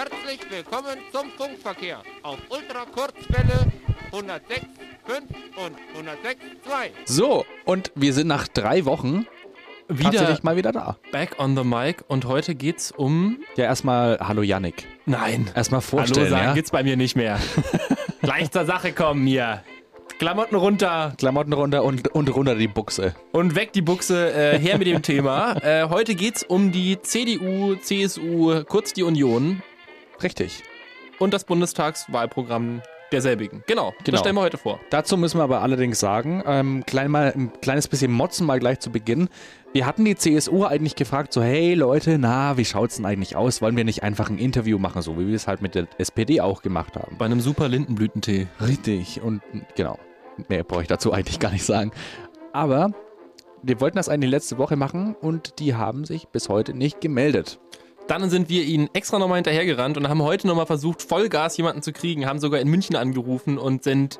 Herzlich willkommen zum Funkverkehr auf Ultrakurzwelle 106.5 und 106.2. So, und wir sind nach drei Wochen Wieder tatsächlich mal wieder da. back on the mic und heute geht's um. Ja, erstmal Hallo Yannick. Nein. Erstmal Hallo vorstellen, sagen ja? geht's bei mir nicht mehr. Gleich zur Sache kommen hier. Klamotten runter Klamotten runter und, und runter die Buchse. und weg die Buchse. Äh, her mit dem Thema. Äh, heute geht's um die CDU, CSU, kurz die Union Richtig. und das Bundestagswahlprogramm derselbigen. Genau, Genau. das stellen wir heute vor. Dazu müssen wir aber allerdings sagen, ähm, klein mal, ein kleines bisschen motzen mal gleich zu Beginn. Wir hatten die CSU eigentlich gefragt, so hey Leute, na, wie schaut's denn eigentlich aus? Wollen wir nicht einfach ein Interview machen, so wie wir es halt mit der SPD auch gemacht haben? Bei einem super Lindenblütentee. Richtig, und genau. Mehr brauche ich dazu eigentlich gar nicht sagen. Aber wir wollten das eigentlich letzte Woche machen und die haben sich bis heute nicht gemeldet. Dann sind wir ihnen extra nochmal hinterhergerannt und haben heute nochmal versucht, Vollgas jemanden zu kriegen, haben sogar in München angerufen und sind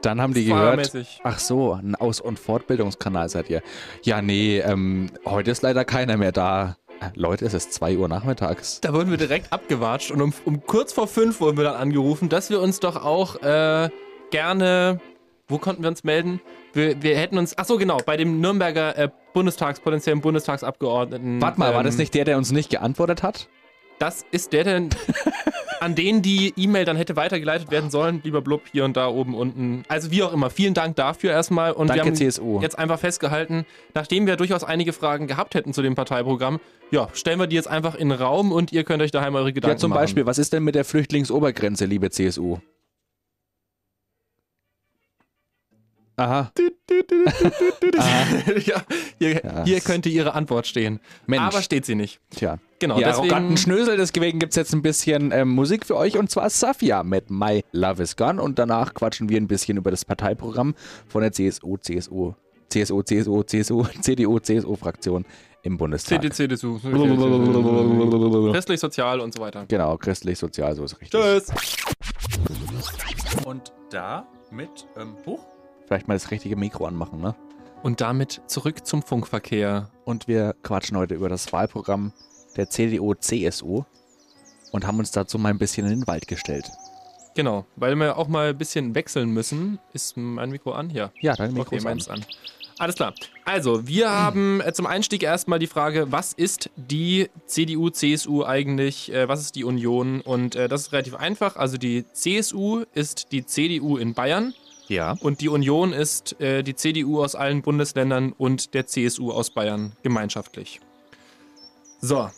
Dann haben die gehört, ach so, ein Aus- und Fortbildungskanal seid ihr. Ja, nee, ähm, heute ist leider keiner mehr da. Leute, es ist 2 Uhr nachmittags. Da wurden wir direkt abgewatscht und um, um kurz vor fünf wurden wir dann angerufen, dass wir uns doch auch äh, gerne. Wo konnten wir uns melden? Wir, wir hätten uns. Ach so, genau, bei dem Nürnberger äh, Bundestags, potenziellen Bundestagsabgeordneten. Warte mal, war das ähm, nicht der, der uns nicht geantwortet hat? Das ist der, der an den die E-Mail dann hätte weitergeleitet werden sollen. Lieber Blub, hier und da, oben, unten. Also wie auch immer. Vielen Dank dafür erstmal. Und Danke, wir haben CSU. jetzt einfach festgehalten, nachdem wir durchaus einige Fragen gehabt hätten zu dem Parteiprogramm, ja, stellen wir die jetzt einfach in den Raum und ihr könnt euch daheim eure Gedanken Ja, zum machen. Beispiel, was ist denn mit der Flüchtlingsobergrenze, liebe CSU? Aha. Ja, hier, Ja, hier könnte ihre Antwort stehen. Mensch. Aber steht sie nicht. Tja. Genau, Die deswegen, arroganten Schnösel, deswegen gibt es jetzt ein bisschen ähm, Musik für euch und zwar Safia mit My Love is Gone und danach quatschen wir ein bisschen über das Parteiprogramm von der CSU, CSU, CSU, CSU, CSU, CDU, CSU-Fraktion im Bundestag. CD, CDU, christlich, sozial und so weiter. Genau, christlich, sozial, so ist richtig. Tschüss. Und da mit, ähm, Buch? Vielleicht mal das richtige Mikro anmachen, ne? Und damit zurück zum Funkverkehr. Und wir quatschen heute über das Wahlprogramm der CDU, CSU und haben uns dazu mal ein bisschen in den Wald gestellt. Genau, weil wir auch mal ein bisschen wechseln müssen. Ist mein Mikro an? Ja. Ja, dein Mikro Okay, ist meins an. an. Alles klar. Also, wir haben äh, zum Einstieg erstmal die Frage, was ist die CDU, CSU eigentlich? Äh, was ist die Union? Und äh, das ist relativ einfach. Also, die CSU ist die CDU in Bayern Ja. und die Union ist äh, die CDU aus allen Bundesländern und der CSU aus Bayern gemeinschaftlich. So.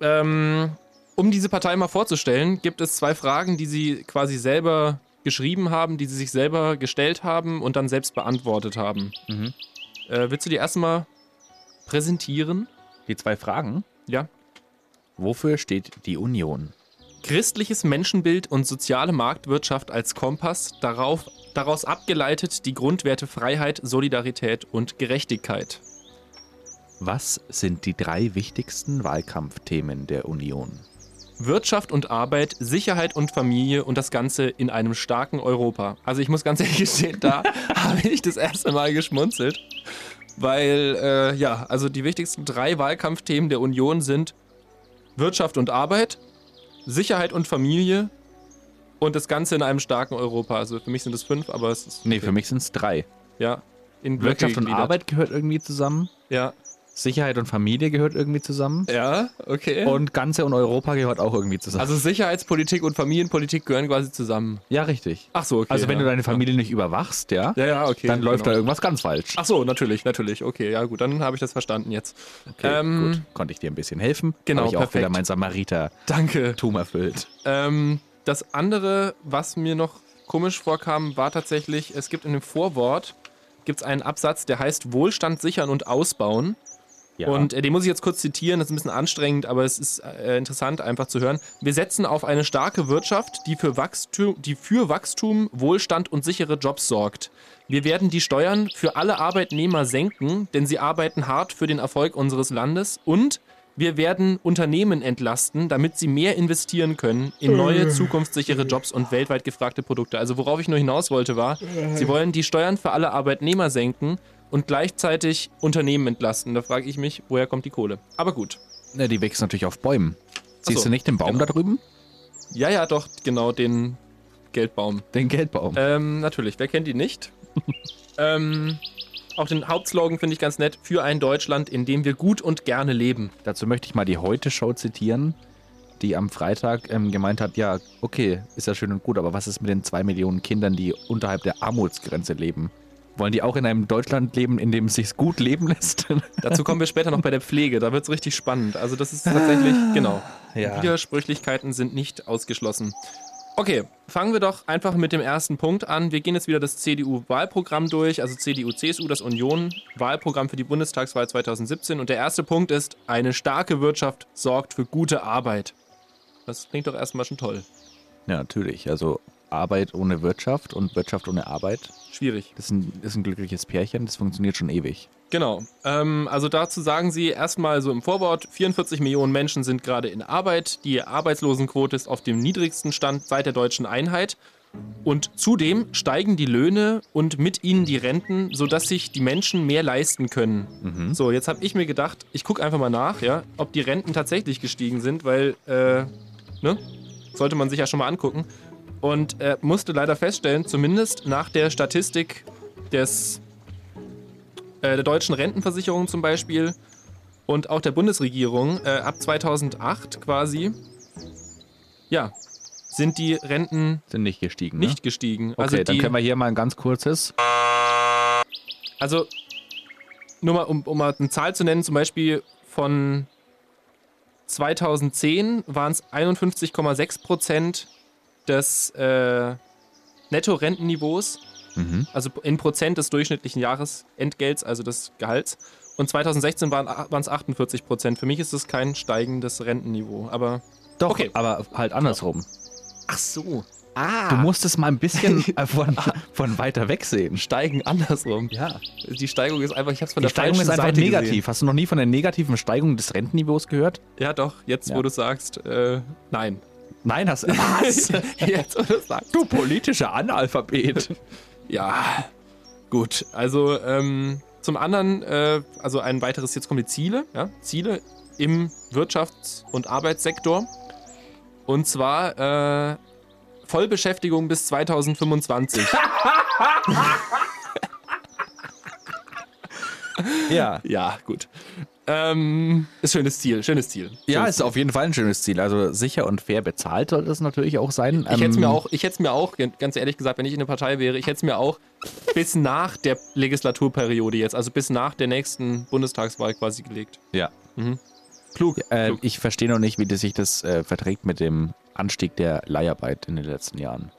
Ähm, um diese Partei mal vorzustellen, gibt es zwei Fragen, die sie quasi selber geschrieben haben, die sie sich selber gestellt haben und dann selbst beantwortet haben. Mhm. Äh, willst du die erstmal präsentieren? Die zwei Fragen. Ja. Wofür steht die Union? Christliches Menschenbild und soziale Marktwirtschaft als Kompass, darauf, daraus abgeleitet die Grundwerte Freiheit, Solidarität und Gerechtigkeit. Was sind die drei wichtigsten Wahlkampfthemen der Union? Wirtschaft und Arbeit, Sicherheit und Familie und das Ganze in einem starken Europa. Also ich muss ganz ehrlich gestehen, da habe ich das erste Mal geschmunzelt, weil äh, ja, also die wichtigsten drei Wahlkampfthemen der Union sind Wirtschaft und Arbeit, Sicherheit und Familie und das Ganze in einem starken Europa. Also für mich sind es fünf, aber es ist Nee, für mich sind es drei. ja in Blöcke Wirtschaft und. Arbeit gehört irgendwie zusammen. Ja, Sicherheit und Familie gehört irgendwie zusammen. ja, okay. Und Ganze und Europa gehört auch irgendwie zusammen. also Sicherheitspolitik und Familienpolitik gehören quasi zusammen. ja, richtig. Ach so, okay. Also wenn ja. du deine Familie nicht überwachst, ja, ja, ja, okay. dann läuft genau. da irgendwas ganz falsch. Ach so, natürlich, natürlich. Okay, ja gut, dann habe ich das verstanden jetzt. Okay, ähm, gut. Konnte ich dir ein bisschen helfen. genau, Habe ich auch perfekt. wieder mein Samariter-Tum Danke. erfüllt. Ähm, das andere, was mir noch komisch vorkam, war tatsächlich, es gibt in dem Vorwort gibt's einen Absatz, der heißt Wohlstand sichern und ausbauen. Ja. Und äh, den muss ich jetzt kurz zitieren, das ist ein bisschen anstrengend, aber es ist äh, interessant einfach zu hören. Wir setzen auf eine starke Wirtschaft, die für, Wachstum, die für Wachstum, Wohlstand und sichere Jobs sorgt. Wir werden die Steuern für alle Arbeitnehmer senken, denn sie arbeiten hart für den Erfolg unseres Landes und wir werden Unternehmen entlasten, damit sie mehr investieren können in neue, zukunftssichere Jobs und weltweit gefragte Produkte. Also worauf ich nur hinaus wollte war, sie wollen die Steuern für alle Arbeitnehmer senken und gleichzeitig Unternehmen entlasten. Da frage ich mich, woher kommt die Kohle? Aber gut. Ne, die wächst natürlich auf Bäumen. Siehst so, du nicht den Baum genau. da drüben? Ja, ja, doch, genau, den Geldbaum. Den Geldbaum. Ähm, natürlich, wer kennt ihn nicht? ähm, auch den Hauptslogan finde ich ganz nett. Für ein Deutschland, in dem wir gut und gerne leben. Dazu möchte ich mal die Heute-Show zitieren, die am Freitag ähm, gemeint hat, ja, okay, ist ja schön und gut, aber was ist mit den zwei Millionen Kindern, die unterhalb der Armutsgrenze leben? Wollen die auch in einem Deutschland leben, in dem es sich gut leben lässt? Dazu kommen wir später noch bei der Pflege. Da wird es richtig spannend. Also das ist tatsächlich, genau. Ja. Widersprüchlichkeiten sind nicht ausgeschlossen. Okay, fangen wir doch einfach mit dem ersten Punkt an. Wir gehen jetzt wieder das CDU-Wahlprogramm durch, also CDU-CSU, das Union-Wahlprogramm für die Bundestagswahl 2017. Und der erste Punkt ist, eine starke Wirtschaft sorgt für gute Arbeit. Das klingt doch erstmal schon toll. Ja, natürlich. Also Arbeit ohne Wirtschaft und Wirtschaft ohne Arbeit, Schwierig. das ist ein, das ist ein glückliches Pärchen, das funktioniert schon ewig. Genau. Ähm, also dazu sagen Sie erstmal so im Vorwort, 44 Millionen Menschen sind gerade in Arbeit. Die Arbeitslosenquote ist auf dem niedrigsten Stand seit der deutschen Einheit. Und zudem steigen die Löhne und mit ihnen die Renten, sodass sich die Menschen mehr leisten können. So, jetzt habe ich mir gedacht, ich gucke einfach mal nach, ja, ob die Renten tatsächlich gestiegen sind, weil, äh, ne, sollte man sich ja schon mal angucken. Und äh, musste leider feststellen, zumindest nach der Statistik des äh, der deutschen Rentenversicherung zum Beispiel und auch der Bundesregierung äh, ab 2008 quasi, ja, sind die Renten Sind nicht gestiegen, nicht gestiegen. ne? Also Okay, dann die, können wir hier mal ein ganz kurzes. also nur mal, um, um mal eine Zahl zu nennen, zum Beispiel von 2010 waren es 51,6 Prozent des äh, Netto-Rentenniveaus, Mhm. also in Prozent des durchschnittlichen Jahresentgelts, also des Gehalts. Und 2016 waren es 48 Prozent. Für mich ist das kein steigendes Rentenniveau, aber Doch, Okay. aber halt andersrum. ach so. Ah. Du musst es mal ein bisschen äh, von, von weiter weg sehen. steigen andersrum. Ja. Die Steigung ist einfach, ich habe es von Die der Steigung ist einfach Seite negativ. Gesehen. Hast du noch nie von der negativen Steigung des Rentenniveaus gehört? Ja, doch, jetzt Ja. wo du sagst, äh, nein. Nein, hast Was? jetzt wo du sagst. du politischer Analphabet. Ja, gut. Also ähm, zum anderen, äh, also ein weiteres, jetzt kommen die Ziele. Ja? Ziele im Wirtschafts- und Arbeitssektor. Und zwar äh, Vollbeschäftigung bis 2025. ja. ja, gut. Ähm, ist schönes Ziel, schönes Ziel. Ja, Schönes ist auf jeden Fall ein schönes Ziel. Also sicher und fair bezahlt sollte es natürlich auch sein. Ich hätte es Ähm, mir auch, ich hätte mir auch, ganz ehrlich gesagt, wenn ich in der Partei wäre, ich hätte es mir auch bis nach der Legislaturperiode jetzt, also bis nach der nächsten Bundestagswahl quasi gelegt. Ja. Klug. Äh, klug. ich verstehe noch nicht, wie das sich das äh, verträgt mit dem Anstieg der Leiharbeit in den letzten Jahren.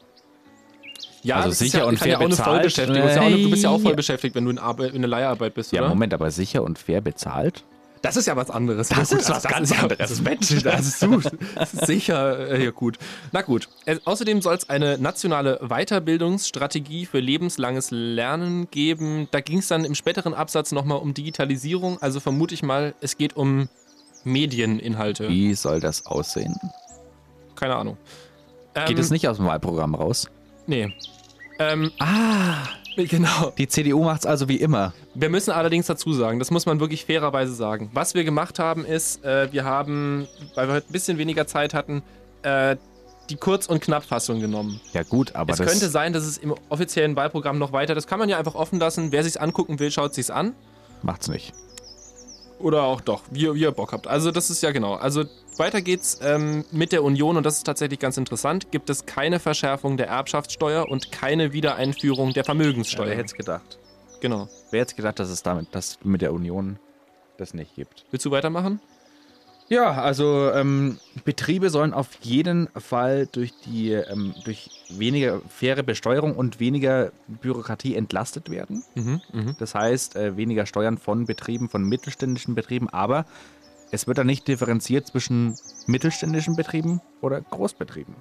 Ja, also das sicher ja, und fair ja bezahlt. Vollbeschäftigung. Ist ja auch du bist ja auch voll beschäftigt, wenn du in, Arbeit, in der Leiharbeit bist, Ja, oder? Moment, aber sicher und fair bezahlt? Das ist ja was anderes. Das Ja, ist was ganz ja- anderes. Mensch, das ist, du, das ist sicher äh, ja, gut. Na gut. Äh, außerdem soll es eine nationale Weiterbildungsstrategie für lebenslanges Lernen geben. Da ging es dann im späteren Absatz nochmal um Digitalisierung. Also vermute ich mal, es geht um Medieninhalte. Wie soll das aussehen? Keine Ahnung. Ähm, Geht es nicht aus dem Wahlprogramm raus? Nee. Ähm, Ah, genau. die CDU macht es also wie immer. Wir müssen allerdings dazu sagen, das muss man wirklich fairerweise sagen. Was wir gemacht haben, ist, äh, wir haben, weil wir heute ein bisschen weniger Zeit hatten, äh, die Kurz- und Knappfassung genommen. Ja gut, aber es könnte sein, dass es im offiziellen Wahlprogramm noch weiter, das kann man ja einfach offen lassen. Wer sich's angucken will, schaut sich's an. macht's nicht. Oder auch doch, wie, ihr- wie ihr Bock habt. Also das ist ja genau. Also weiter geht's ähm, mit der Union und das ist tatsächlich ganz interessant. Gibt es keine Verschärfung der Erbschaftssteuer und keine Wiedereinführung der Vermögenssteuer. es gedacht? genau. Wer hätte gedacht, dass es damit, dass mit der Union das nicht gibt? Willst du weitermachen? Ja, also ähm, Betriebe sollen auf jeden Fall durch die ähm, durch weniger faire Besteuerung und weniger Bürokratie entlastet werden. Mhm, mhm. Das heißt, äh, weniger Steuern von Betrieben, von mittelständischen Betrieben, aber es wird dann nicht differenziert zwischen mittelständischen Betrieben oder Großbetrieben.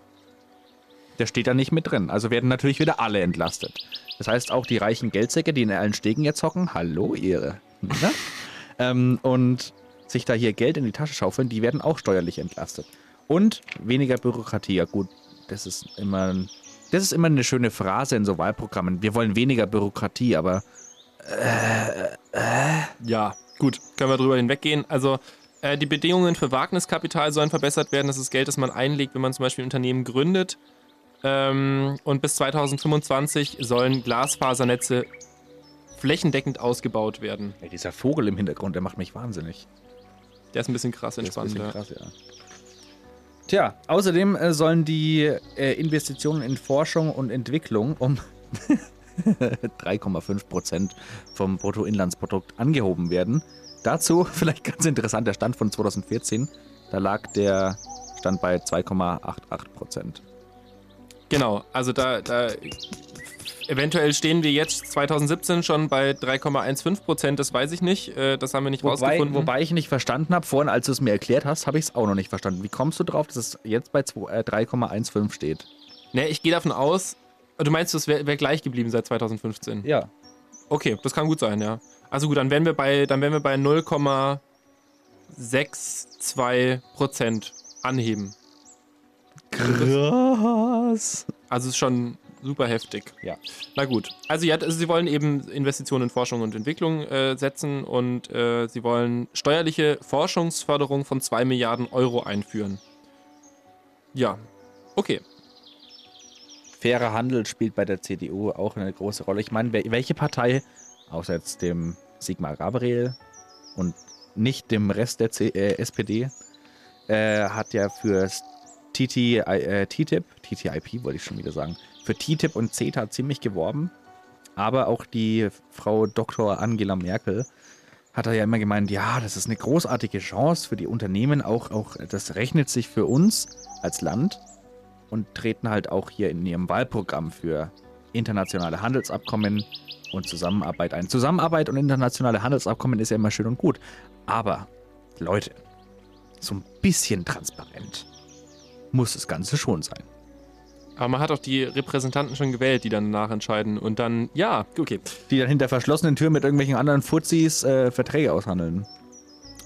Der steht da nicht mit drin. Also werden natürlich wieder alle entlastet. Das heißt, auch die reichen Geldsäcke, die in allen Stegen jetzt hocken, hallo Ehre. Ne? ähm, und sich da hier Geld in die Tasche schaufeln, die werden auch steuerlich entlastet. Und weniger Bürokratie. Ja gut, das ist immer, das ist immer eine schöne Phrase in so Wahlprogrammen. Wir wollen weniger Bürokratie, aber Ja, gut, können wir drüber hinweggehen. Also, Äh, die Bedingungen für Wagniskapital sollen verbessert werden. Das ist Geld, das man einlegt, wenn man zum Beispiel ein Unternehmen gründet. Ähm, und bis 2025 sollen Glasfasernetze flächendeckend ausgebaut werden. Ey, dieser Vogel im Hintergrund, der macht mich wahnsinnig. Der ist ein bisschen krass Das ist ein entspannt. bisschen Ja. krass, ja. Tja, außerdem äh, sollen die äh, Investitionen in Forschung und Entwicklung um 3,5 Prozent vom Bruttoinlandsprodukt angehoben werden. Dazu vielleicht ganz interessant der Stand von 2014. Da lag der Stand bei 2,88 Prozent. Genau, also da, da eventuell stehen wir jetzt 2017 schon bei 3,15 Prozent, das weiß ich nicht. Äh, das haben wir nicht Wobei, rausgefunden. wobei ich nicht verstanden habe, vorhin, als du es mir erklärt hast, habe ich es auch noch nicht verstanden. Wie kommst du drauf, dass es jetzt bei zwei- äh, 3,15 steht? Ne, ich gehe davon aus, du meinst, es wäre wär gleich geblieben seit 2015? Ja. Okay, das kann gut sein, ja. Also gut, dann wären wir bei, dann wären wir bei 0,62 Prozent anheben. Krass. Also ist schon super heftig. Ja. Na gut. Also ja, also sie wollen eben Investitionen in Forschung und Entwicklung äh, setzen und äh, sie wollen steuerliche Forschungsförderung von 2 Milliarden Euro einführen. Ja. Okay. Fairer Handel spielt bei der CDU auch eine große Rolle. Ich meine, welche Partei, außer jetzt dem Sigmar Gabriel und nicht dem Rest der C äh, SPD, äh, hat ja für TT, äh, TTIP, TTIP wollte ich schon wieder sagen, für TTIP und CETA ziemlich geworben. Aber auch die Frau Dr. Angela Merkel hat er ja immer gemeint, ja, das ist eine großartige Chance für die Unternehmen, auch, auch das rechnet sich für uns als Land und treten halt auch hier in ihrem Wahlprogramm für internationale Handelsabkommen und Zusammenarbeit ein. Zusammenarbeit und internationale Handelsabkommen ist ja immer schön und gut. Aber, Leute, so ein bisschen transparent muss das Ganze schon sein. Aber man hat auch die Repräsentanten schon gewählt, die dann nachentscheiden und dann, ja, okay. Die dann hinter verschlossenen Türen mit irgendwelchen anderen Fuzis äh, Verträge aushandeln.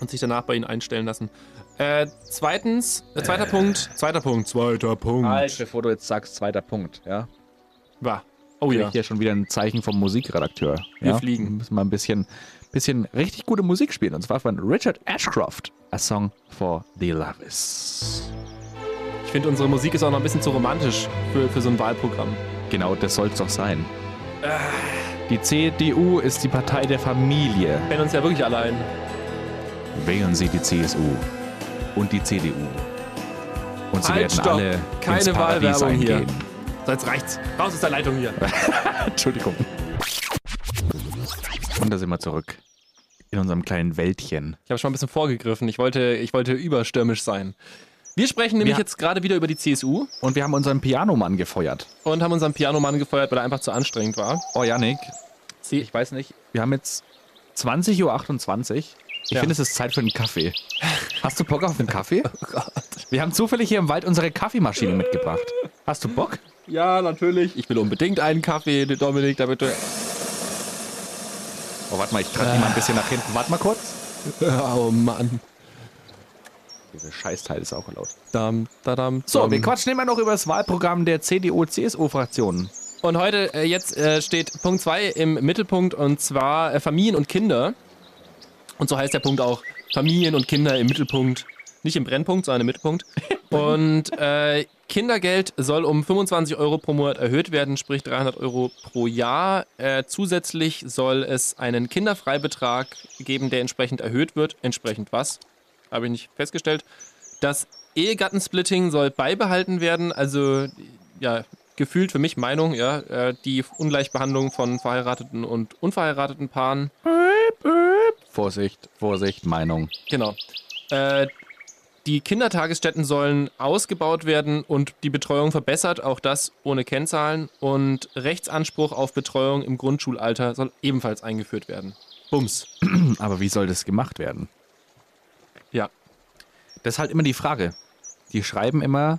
Und sich danach bei ihnen einstellen lassen. Äh, zweitens, äh, zweiter Punkt, zweiter Punkt, zweiter Punkt. Halt, bevor du jetzt sagst, zweiter Punkt, ja. War. Oh ja. ich Hier schon wieder ein Zeichen vom Musikredakteur. Wir ja? fliegen. Wir müssen mal ein bisschen, bisschen richtig gute Musik spielen. Und zwar von Richard Ashcroft. A Song for the Loves. Ich finde, unsere Musik ist auch noch ein bisschen zu romantisch für, für so ein Wahlprogramm. Genau, das soll es doch sein. Die CDU ist die Partei der Familie. Wenn uns ja wirklich allein. Wählen Sie die CSU und die CDU. Und Sie Halt, werden stopp. alle Keine ins Paradies Wahlwerbung hier. eingehen. So, jetzt reicht's. Raus aus der Leitung hier. Entschuldigung. Und da sind wir zurück. In unserem kleinen Wäldchen. Ich habe schon ein bisschen vorgegriffen. Ich wollte, ich wollte überstürmisch sein. Wir sprechen nämlich Wir- jetzt gerade wieder über die CSU Und wir haben unseren Pianomann gefeuert. und haben unseren Pianomann gefeuert, weil er einfach zu anstrengend war. Oh, Janik, Sie, ich weiß nicht. Wir haben jetzt 20.28 Uhr. Ich Ja. finde, es ist Zeit für einen Kaffee. Hast du Bock auf einen Kaffee? oh Gott. Wir haben zufällig hier im Wald unsere Kaffeemaschine mitgebracht. Hast du Bock? Ja, natürlich. Ich will unbedingt einen Kaffee, Dominik, damit du. Oh, warte mal, ich trage die mal ein bisschen nach hinten. Warte mal kurz. Oh Mann. Dieses Scheißteil ist auch laut. Dam, So, dam. wir quatschen immer noch über das Wahlprogramm der CDU-CSU-Fraktion. Und heute, äh, jetzt äh, steht Punkt 2 im Mittelpunkt und zwar äh, Familien und Kinder. Und so heißt der Punkt auch Familien und Kinder im Mittelpunkt. Nicht im Brennpunkt, sondern im Mittelpunkt. und äh, Kindergeld soll um 25 Euro pro Monat erhöht werden, sprich 300 Euro pro Jahr. Äh, zusätzlich soll es einen Kinderfreibetrag geben, der entsprechend erhöht wird. Entsprechend was? Habe ich nicht festgestellt. Das Ehegattensplitting soll beibehalten werden. Also, ja, gefühlt für mich Meinung, ja, äh, die Ungleichbehandlung von verheirateten und unverheirateten Paaren. Vorsicht, Vorsicht, Meinung. Genau. Äh, die Kindertagesstätten sollen ausgebaut werden und die Betreuung verbessert, auch das ohne Kennzahlen. Und Rechtsanspruch auf Betreuung im Grundschulalter soll ebenfalls eingeführt werden. Bums. Aber wie soll das gemacht werden? Ja. Das ist halt immer die Frage. Die schreiben immer,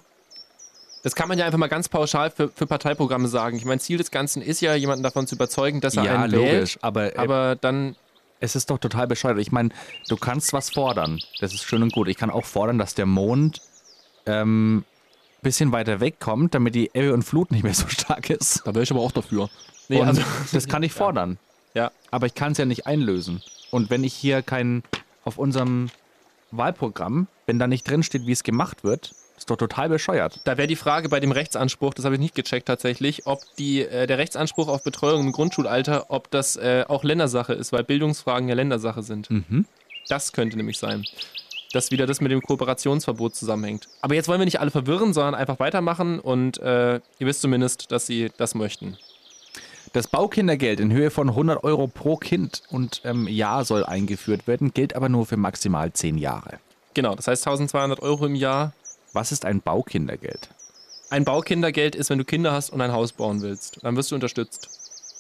Das kann man ja einfach mal ganz pauschal für, für Parteiprogramme sagen. Ich meine, Ziel des Ganzen ist ja, jemanden davon zu überzeugen, dass er ja, einen logisch, wählt. aber, äh, Aber dann es ist doch total bescheuert. Ich meine, du kannst was fordern. Das ist schön und gut. Ich kann auch fordern, dass der Mond ähm, bisschen weiter wegkommt, damit die Ebbe und Flut nicht mehr so stark ist. Da wäre ich aber auch dafür. Nee, und also, das kann ich fordern. ja. Aber ich kann es ja nicht einlösen. Und wenn ich hier kein auf unserem Wahlprogramm, wenn da nicht drin steht, wie es gemacht wird, ist doch total bescheuert. Da wäre die Frage bei dem Rechtsanspruch, das habe ich nicht gecheckt tatsächlich, ob die, äh, der Rechtsanspruch auf Betreuung im Grundschulalter, ob das äh, auch Ländersache ist, weil Bildungsfragen ja Ländersache sind. Mhm. Das könnte nämlich sein. Dass wieder das mit dem Kooperationsverbot zusammenhängt. Aber jetzt wollen wir nicht alle verwirren, sondern einfach weitermachen und äh, ihr wisst zumindest, dass sie das möchten. Das Baukindergeld in Höhe von 100 Euro pro Kind und ähm, Jahr soll eingeführt werden, gilt aber nur für maximal 10 Jahre. Genau, das heißt 1200 Euro im Jahr. Was ist ein Baukindergeld? Ein Baukindergeld ist, wenn du Kinder hast und ein Haus bauen willst. Dann wirst du unterstützt.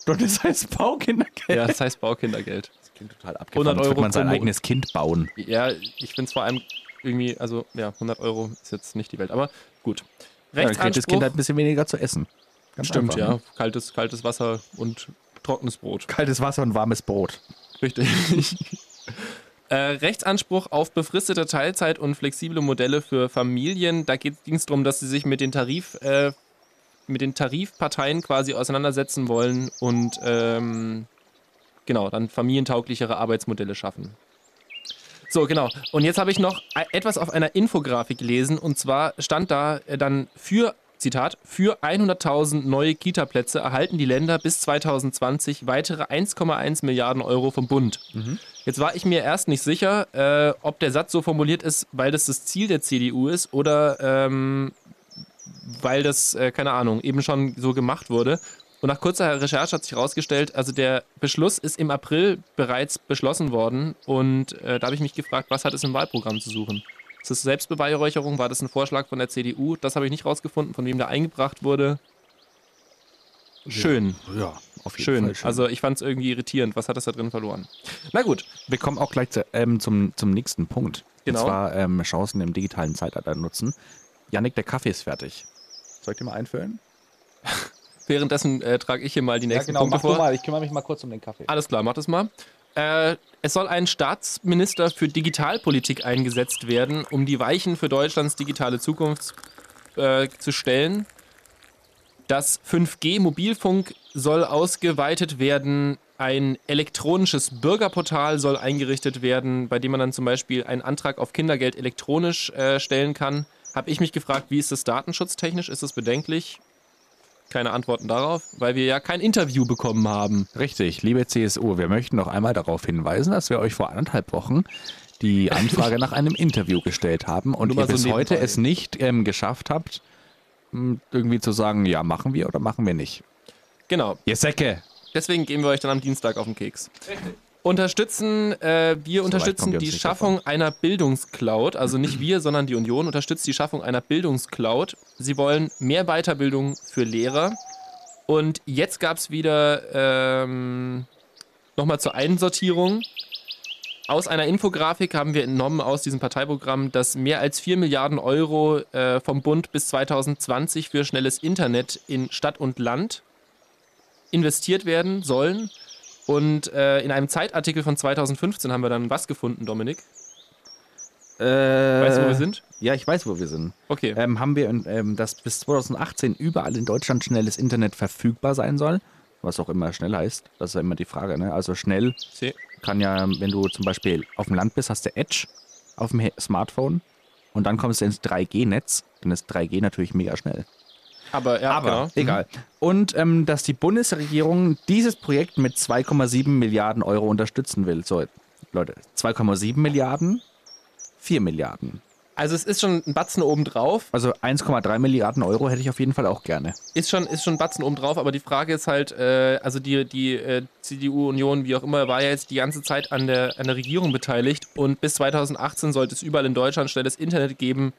Und das heißt Baukindergeld? Ja, das heißt Baukindergeld. Das klingt total abgefahren. 100 als würde Euro man sein eigenes Kind bauen. Ja, ich finde es vor allem irgendwie, also ja, 100 Euro ist jetzt nicht die Welt, aber gut. Ja, dann kriegt das Kind halt ein bisschen weniger zu essen. Ganz Stimmt, einfach, ja. ne? Kaltes, kaltes Wasser und trockenes Brot. Kaltes Wasser und warmes Brot. Richtig. äh, Rechtsanspruch auf befristete Teilzeit und flexible Modelle für Familien. Da ging es darum, dass sie sich mit den Tarif, äh, mit den Tarifparteien quasi auseinandersetzen wollen und ähm, genau, dann familientauglichere Arbeitsmodelle schaffen. So, genau. Und jetzt habe ich noch e- etwas auf einer Infografik gelesen und zwar stand da äh, dann für, Zitat, für 100.000 neue Kita-Plätze erhalten die Länder bis 2020 weitere 1,1 Milliarden Euro vom Bund. Jetzt war ich mir erst nicht sicher, äh, ob der Satz so formuliert ist, weil das das Ziel der CDU ist oder ähm, weil das, äh, keine Ahnung, eben schon so gemacht wurde. Und nach kurzer Recherche hat sich herausgestellt, also der Beschluss ist im April bereits beschlossen worden und äh, da habe ich mich gefragt, was hat es im Wahlprogramm zu suchen? Ist das Selbstbeweihräucherung? War das ein Vorschlag von der CDU? Das habe ich nicht rausgefunden, von wem der eingebracht wurde. Schön, Ja, auf schön. Also ich fand es irgendwie irritierend. Was hat das da drin verloren? Na gut, wir kommen auch gleich zu, ähm, zum, zum nächsten Punkt. Genau. Und zwar ähm, Chancen im digitalen Zeitalter nutzen. Janik, der Kaffee ist fertig. Soll ich dir mal einfüllen? währenddessen äh, trage ich hier mal die nächsten Punkte mach vor. du mal. Ich kümmere mich mal kurz um den Kaffee. Alles klar, mach das mal. Äh, es soll ein Staatsminister für Digitalpolitik eingesetzt werden, um die Weichen für Deutschlands digitale Zukunft äh, zu stellen. Das 5G-Mobilfunk soll ausgeweitet werden. Ein elektronisches Bürgerportal soll eingerichtet werden, bei dem man dann zum Beispiel einen Antrag auf Kindergeld elektronisch äh, stellen kann. Habe ich mich gefragt, wie ist das datenschutztechnisch? Ist das bedenklich? Keine Antworten darauf, weil wir ja kein Interview bekommen haben. Richtig, liebe CSU, wir möchten noch einmal darauf hinweisen, dass wir euch vor anderthalb Wochen die Anfrage nach einem Interview gestellt haben und ihr bis so heute nebenbei. es nicht ähm, geschafft habt, m, irgendwie zu sagen, ja, machen wir oder machen wir nicht. Genau, Ihr Säcke! Deswegen gehen wir euch dann am Dienstag auf den Keks. Unterstützen, äh, wir unterstützen ihr uns die Schaffung einer Bildungscloud, also nicht wir, sondern die Union unterstützt die Schaffung einer Bildungscloud. Sie wollen mehr Weiterbildung für Lehrer. Und jetzt gab es wieder ähm, nochmal zur Einsortierung. Aus einer Infografik haben wir entnommen aus diesem Parteiprogramm, dass mehr als 4 Milliarden Euro äh, vom Bund bis 2020 für schnelles Internet in Stadt und Land investiert werden sollen. Und äh, in einem Zeitartikel von 2015 haben wir dann was gefunden, Dominik? Äh, Weißt du, wo wir sind? Ja, ich weiß, wo wir sind. Okay. Ähm, haben wir, ähm, dass bis 2018 überall in Deutschland schnelles Internet verfügbar sein soll. Was auch immer schnell heißt. Das ist ja immer die Frage. Ne? Also schnell See. kann ja, wenn du zum Beispiel auf dem Land bist, hast du Edge auf dem Smartphone und dann kommst du ins 3G-Netz. Dann ist 3G natürlich mega schnell. Aber ja, Aber genau. egal. Und ähm, dass die Bundesregierung dieses Projekt mit 2,7 Milliarden Euro unterstützen will. So, Leute, 2,7 Milliarden, 4 Milliarden. Also es ist schon ein Batzen obendrauf. Also 1,3 Milliarden Euro hätte ich auf jeden Fall auch gerne. Ist schon, ist schon ein Batzen obendrauf, aber die Frage ist halt, äh, also die, die äh, CDU-Union, wie auch immer, war ja jetzt die ganze Zeit an der, an der Regierung beteiligt und bis 2018 sollte es überall in Deutschland schnelles Internet geben.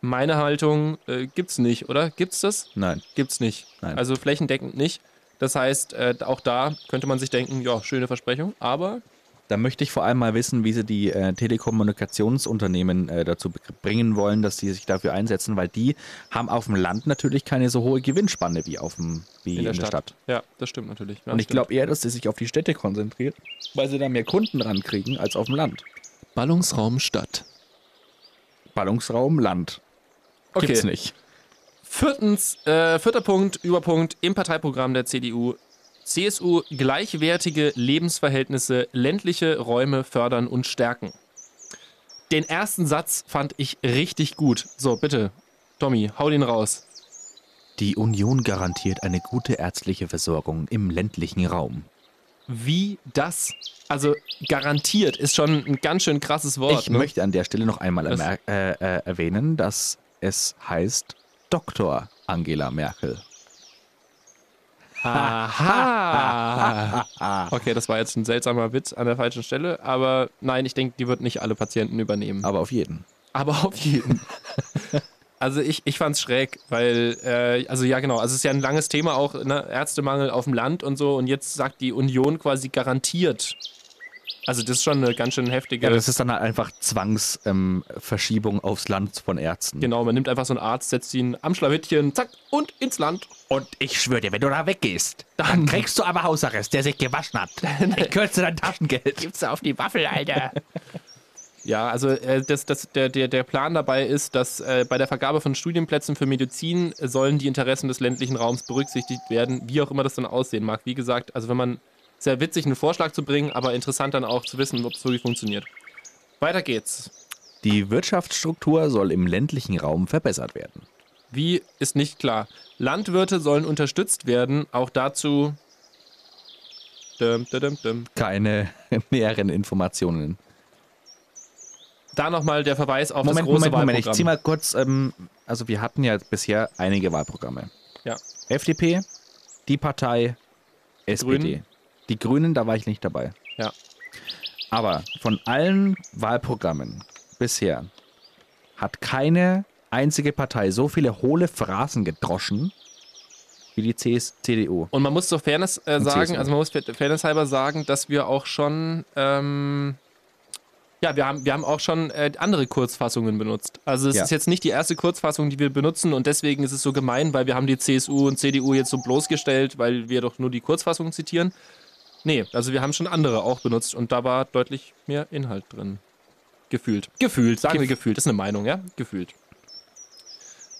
Meine Haltung äh, gibt's nicht, oder? Gibt's das? Nein. Gibt's nicht. Nein. Also flächendeckend nicht. Das heißt, äh, auch da könnte man sich denken, ja, schöne Versprechung, aber Da möchte ich vor allem mal wissen, wie sie die äh, Telekommunikationsunternehmen äh, dazu bringen wollen, dass sie sich dafür einsetzen, weil die haben auf dem Land natürlich keine so hohe Gewinnspanne wie, auf dem, wie in, der, Stadt. Ja, das stimmt natürlich. Ja, Und ich glaube eher, dass sie sich auf die Städte konzentriert, weil sie da mehr Kunden rankriegen als auf dem Land. Ballungsraum Stadt. Ballungsraum, Land. Okay. Gibt's nicht. Viertens, äh, vierter Punkt, Überpunkt im Parteiprogramm der CDU. CSU gleichwertige Lebensverhältnisse, ländliche Räume fördern und stärken. den ersten Satz fand ich richtig gut. So, bitte, Tommy, hau den raus. Die Union garantiert eine gute ärztliche Versorgung im ländlichen Raum. Wie das, also garantiert, ist schon ein ganz schön krasses Wort. Ich ne? möchte an der Stelle noch einmal äh, äh, erwähnen, dass es heißt Dr. Angela Merkel. Aha. Okay, das war jetzt ein seltsamer Witz an der falschen Stelle, aber nein, ich denke, die wird nicht alle Patienten übernehmen. Aber auf jeden. Aber auf jeden. Also ich, ich fand's schräg, weil, äh, also ja genau, also es ist ja ein langes Thema auch, ne, Ärztemangel auf dem Land und so und jetzt sagt die Union quasi garantiert. Also das ist schon eine ganz schön heftige, Ja, das ist dann halt einfach Zwangsverschiebung ähm, aufs Land von Ärzten. genau, man nimmt einfach so einen Arzt, setzt ihn am Schlawittchen, zack, und ins Land. Und ich schwöre dir, wenn du da weggehst, dann kriegst du aber Hausarrest, der sich gewaschen hat. Dann kürzt du dein Taschengeld. Gibt's auf die Waffel, Alter. Ja, also äh, das, das, der, der, der Plan dabei ist, dass äh, bei der Vergabe von Studienplätzen für Medizin sollen die Interessen des ländlichen Raums berücksichtigt werden, wie auch immer das dann aussehen mag. Wie gesagt, also wenn man sehr witzig einen Vorschlag zu bringen, aber interessant dann auch zu wissen, ob es wirklich funktioniert. Weiter geht's. Die Wirtschaftsstruktur soll im ländlichen Raum verbessert werden. Wie ist nicht klar. Landwirte sollen unterstützt werden, auch dazu. Dum, dum, dum. Keine näheren Informationen. Da nochmal der Verweis auf Moment, das große Moment, Moment. Ich Wahlprogramm. zieh mal kurz. Ähm, also, wir hatten ja bisher einige Wahlprogramme. Ja. FDP, die Partei, SPD. Grünen. Die Grünen, da war ich nicht dabei. Ja. Aber von allen Wahlprogrammen bisher hat keine einzige Partei so viele hohle Phrasen gedroschen wie die CS CDU. Und man muss zur Fairness äh, sagen, CSU. also man muss fair- Fairness halber sagen, dass wir auch schon, ähm, ja, wir haben, wir haben auch schon äh, andere Kurzfassungen benutzt. Also es Ja. ist jetzt nicht die erste Kurzfassung, die wir benutzen und deswegen ist es so gemein, weil wir haben die CSU und CDU jetzt so bloßgestellt, weil wir doch nur die Kurzfassung zitieren. Nee, also wir haben schon andere auch benutzt und da war deutlich mehr Inhalt drin. Gefühlt. Gefühlt, sagen wir gefühlt. Das ist eine Meinung, ja? Gefühlt.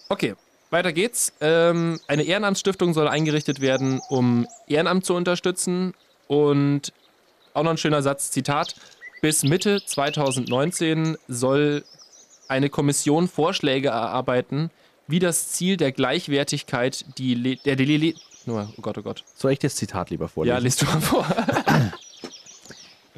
Okay, weiter geht's. Ähm, eine Ehrenamtsstiftung soll eingerichtet werden, um Ehrenamt zu unterstützen. Und auch noch ein schöner Satz, Zitat. Bis Mitte 2019 soll eine Kommission Vorschläge erarbeiten, wie das Ziel der Gleichwertigkeit die Le der Dele oh Gott, oh Gott. Soll ich das Zitat lieber Ja, vorlesen? liest du mal vor.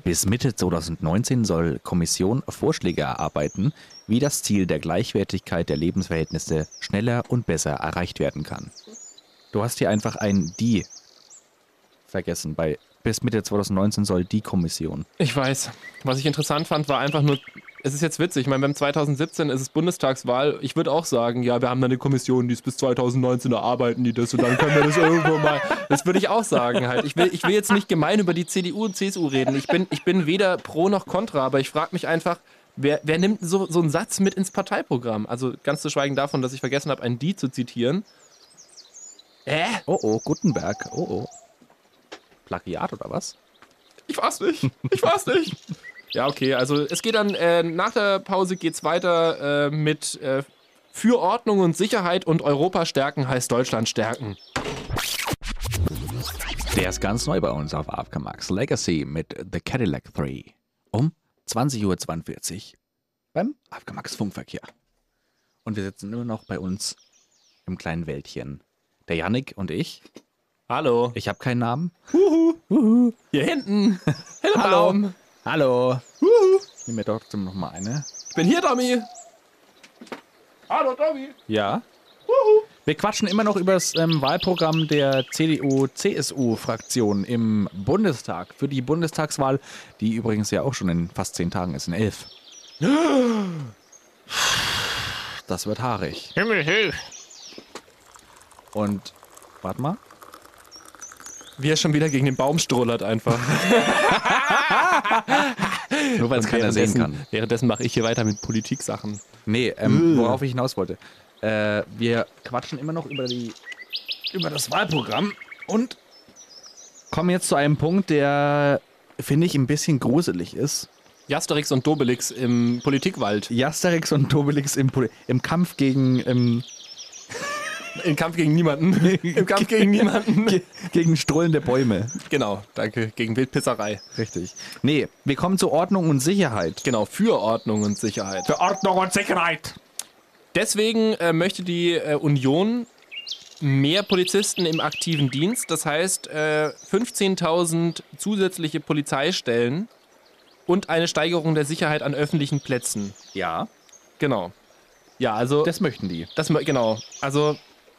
Bis Mitte 2019 soll Kommission Vorschläge erarbeiten, wie das Ziel der Gleichwertigkeit der Lebensverhältnisse schneller und besser erreicht werden kann. Du hast hier einfach ein die vergessen. Bei bis Mitte 2019 soll die Kommission. Ich weiß. Was ich interessant fand, war einfach nur, es ist jetzt witzig, ich meine, beim 2017 ist es Bundestagswahl. Ich würde auch sagen, ja, wir haben da eine Kommission, die ist bis 2019 erarbeiten die das und dann können wir das irgendwo mal. Das würde ich auch sagen halt. Ich will, ich will jetzt nicht gemein über die CDU und CSU reden. Ich bin, ich bin weder pro noch contra, aber ich frage mich einfach, wer, wer nimmt so, so einen Satz mit ins Parteiprogramm? Also ganz zu schweigen davon, dass ich vergessen habe, ein die zu zitieren. Äh? Oh oh, Gutenberg. Oh oh. Plagiat oder was? Ich weiß nicht. Ich weiß nicht. ja, okay. Also es geht dann, äh, nach der Pause geht's weiter äh, mit äh, für Ordnung und Sicherheit und Europa stärken heißt Deutschland stärken. Der ist ganz neu bei uns auf AFK Max Legacy mit The Cadillac 3 um 20.42 Uhr beim AFK Max Funkverkehr. Und wir sitzen immer noch bei uns im kleinen Wäldchen. Der Yannick und ich. Hallo. Ich habe keinen Namen. Hier hinten. Hallo. Hallo. Baum. Hallo. Ich nehme mir trotzdem noch mal eine. Ich bin hier, Tommy. Hallo, Tommy. Ja. Wir quatschen immer noch über das ähm, Wahlprogramm der CDU-CSU-Fraktion im Bundestag für die Bundestagswahl, die übrigens ja auch schon in fast zehn Tagen ist, in elf. Das wird haarig. Himmel hilf. Und, warte mal. Wie er schon wieder gegen den Baum strullert einfach. Nur weil es keiner sehen Währenddessen- kann. Währenddessen mache ich hier weiter mit Politik-Sachen. Nee, ähm, worauf ich hinaus wollte. Äh, wir quatschen immer noch über, die, über das Wahlprogramm und kommen jetzt zu einem Punkt, der, finde ich, ein bisschen gruselig ist. Jasterix und Dobelix im Politikwald. Jasterix und Tobelix im, Poli- im Kampf gegen. Ähm, Im Kampf gegen niemanden. Im Kampf gegen niemanden. Ge gegen strollende Bäume. Genau, danke. Gegen Wildpisserei. Richtig. Nee, wir kommen zu Ordnung und Sicherheit. Genau, für Ordnung und Sicherheit. Für Ordnung und Sicherheit. Deswegen äh, möchte die äh, Union mehr Polizisten im aktiven Dienst. Das heißt, äh, 15.000 zusätzliche Polizeistellen und eine Steigerung der Sicherheit an öffentlichen Plätzen. Ja, Genau. Ja, also das möchten die. das genau. Also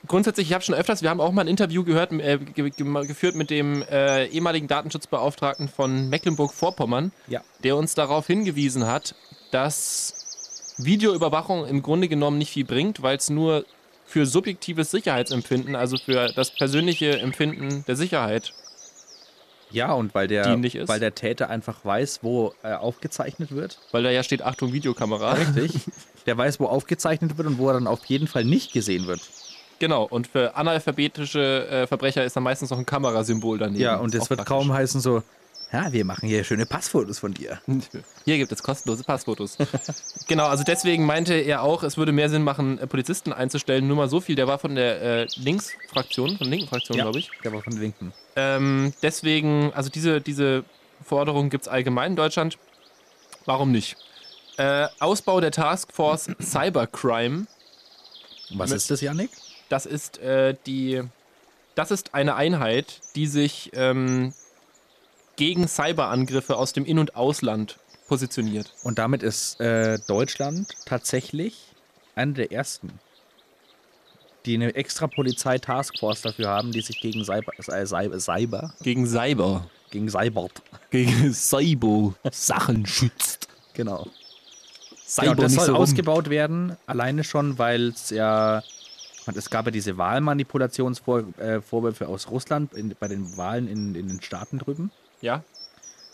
grundsätzlich, ich habe schon öfters, wir haben auch mal ein Interview gehört, äh, ge ge geführt mit dem äh, ehemaligen Datenschutzbeauftragten von Mecklenburg-Vorpommern, Ja. der uns darauf hingewiesen hat, dass Videoüberwachung im Grunde genommen nicht viel bringt, weil es nur für subjektives Sicherheitsempfinden, also für das persönliche Empfinden der Sicherheit. Ja, und weil der, weil der Täter einfach weiß, wo äh, aufgezeichnet wird. Weil da ja steht, Achtung, Videokamera. Richtig. der weiß, wo aufgezeichnet wird und wo er dann auf jeden Fall nicht gesehen wird. Genau, und für analphabetische äh, Verbrecher ist da meistens noch ein Kamerasymbol daneben. Ja, und auch wird praktisch. kaum heißen so, ja, wir machen hier schöne Passfotos von dir. Hier gibt es kostenlose Passfotos. genau, also deswegen meinte er auch, es würde mehr Sinn machen, äh, Polizisten einzustellen. Nur mal so viel, der war von der äh, Linksfraktion, von der linken Fraktion, glaube ich. Der war von den Linken. Ähm, deswegen, also diese, diese Forderung gibt es allgemein in Deutschland. Warum nicht? Äh, Ausbau der Taskforce Cybercrime. Was ist das, Janik? Das ist äh, die. Das ist eine Einheit, die sich ähm, gegen Cyberangriffe aus dem In- und Ausland positioniert. Und damit ist äh, Deutschland tatsächlich einer der ersten, die eine extra Polizei-Taskforce dafür haben, die sich gegen Cyber, äh, Cyber, Cyber Gegen Cyber. gegen Cybert, Gegen Cyber Sachen schützt. genau. Cyber Genau, das nicht soll so rum. ausgebaut werden, alleine schon, weil es ja, und es gab ja diese Wahlmanipulationsvorwürfe aus Russland in, bei den Wahlen in, in den Staaten drüben. Ja,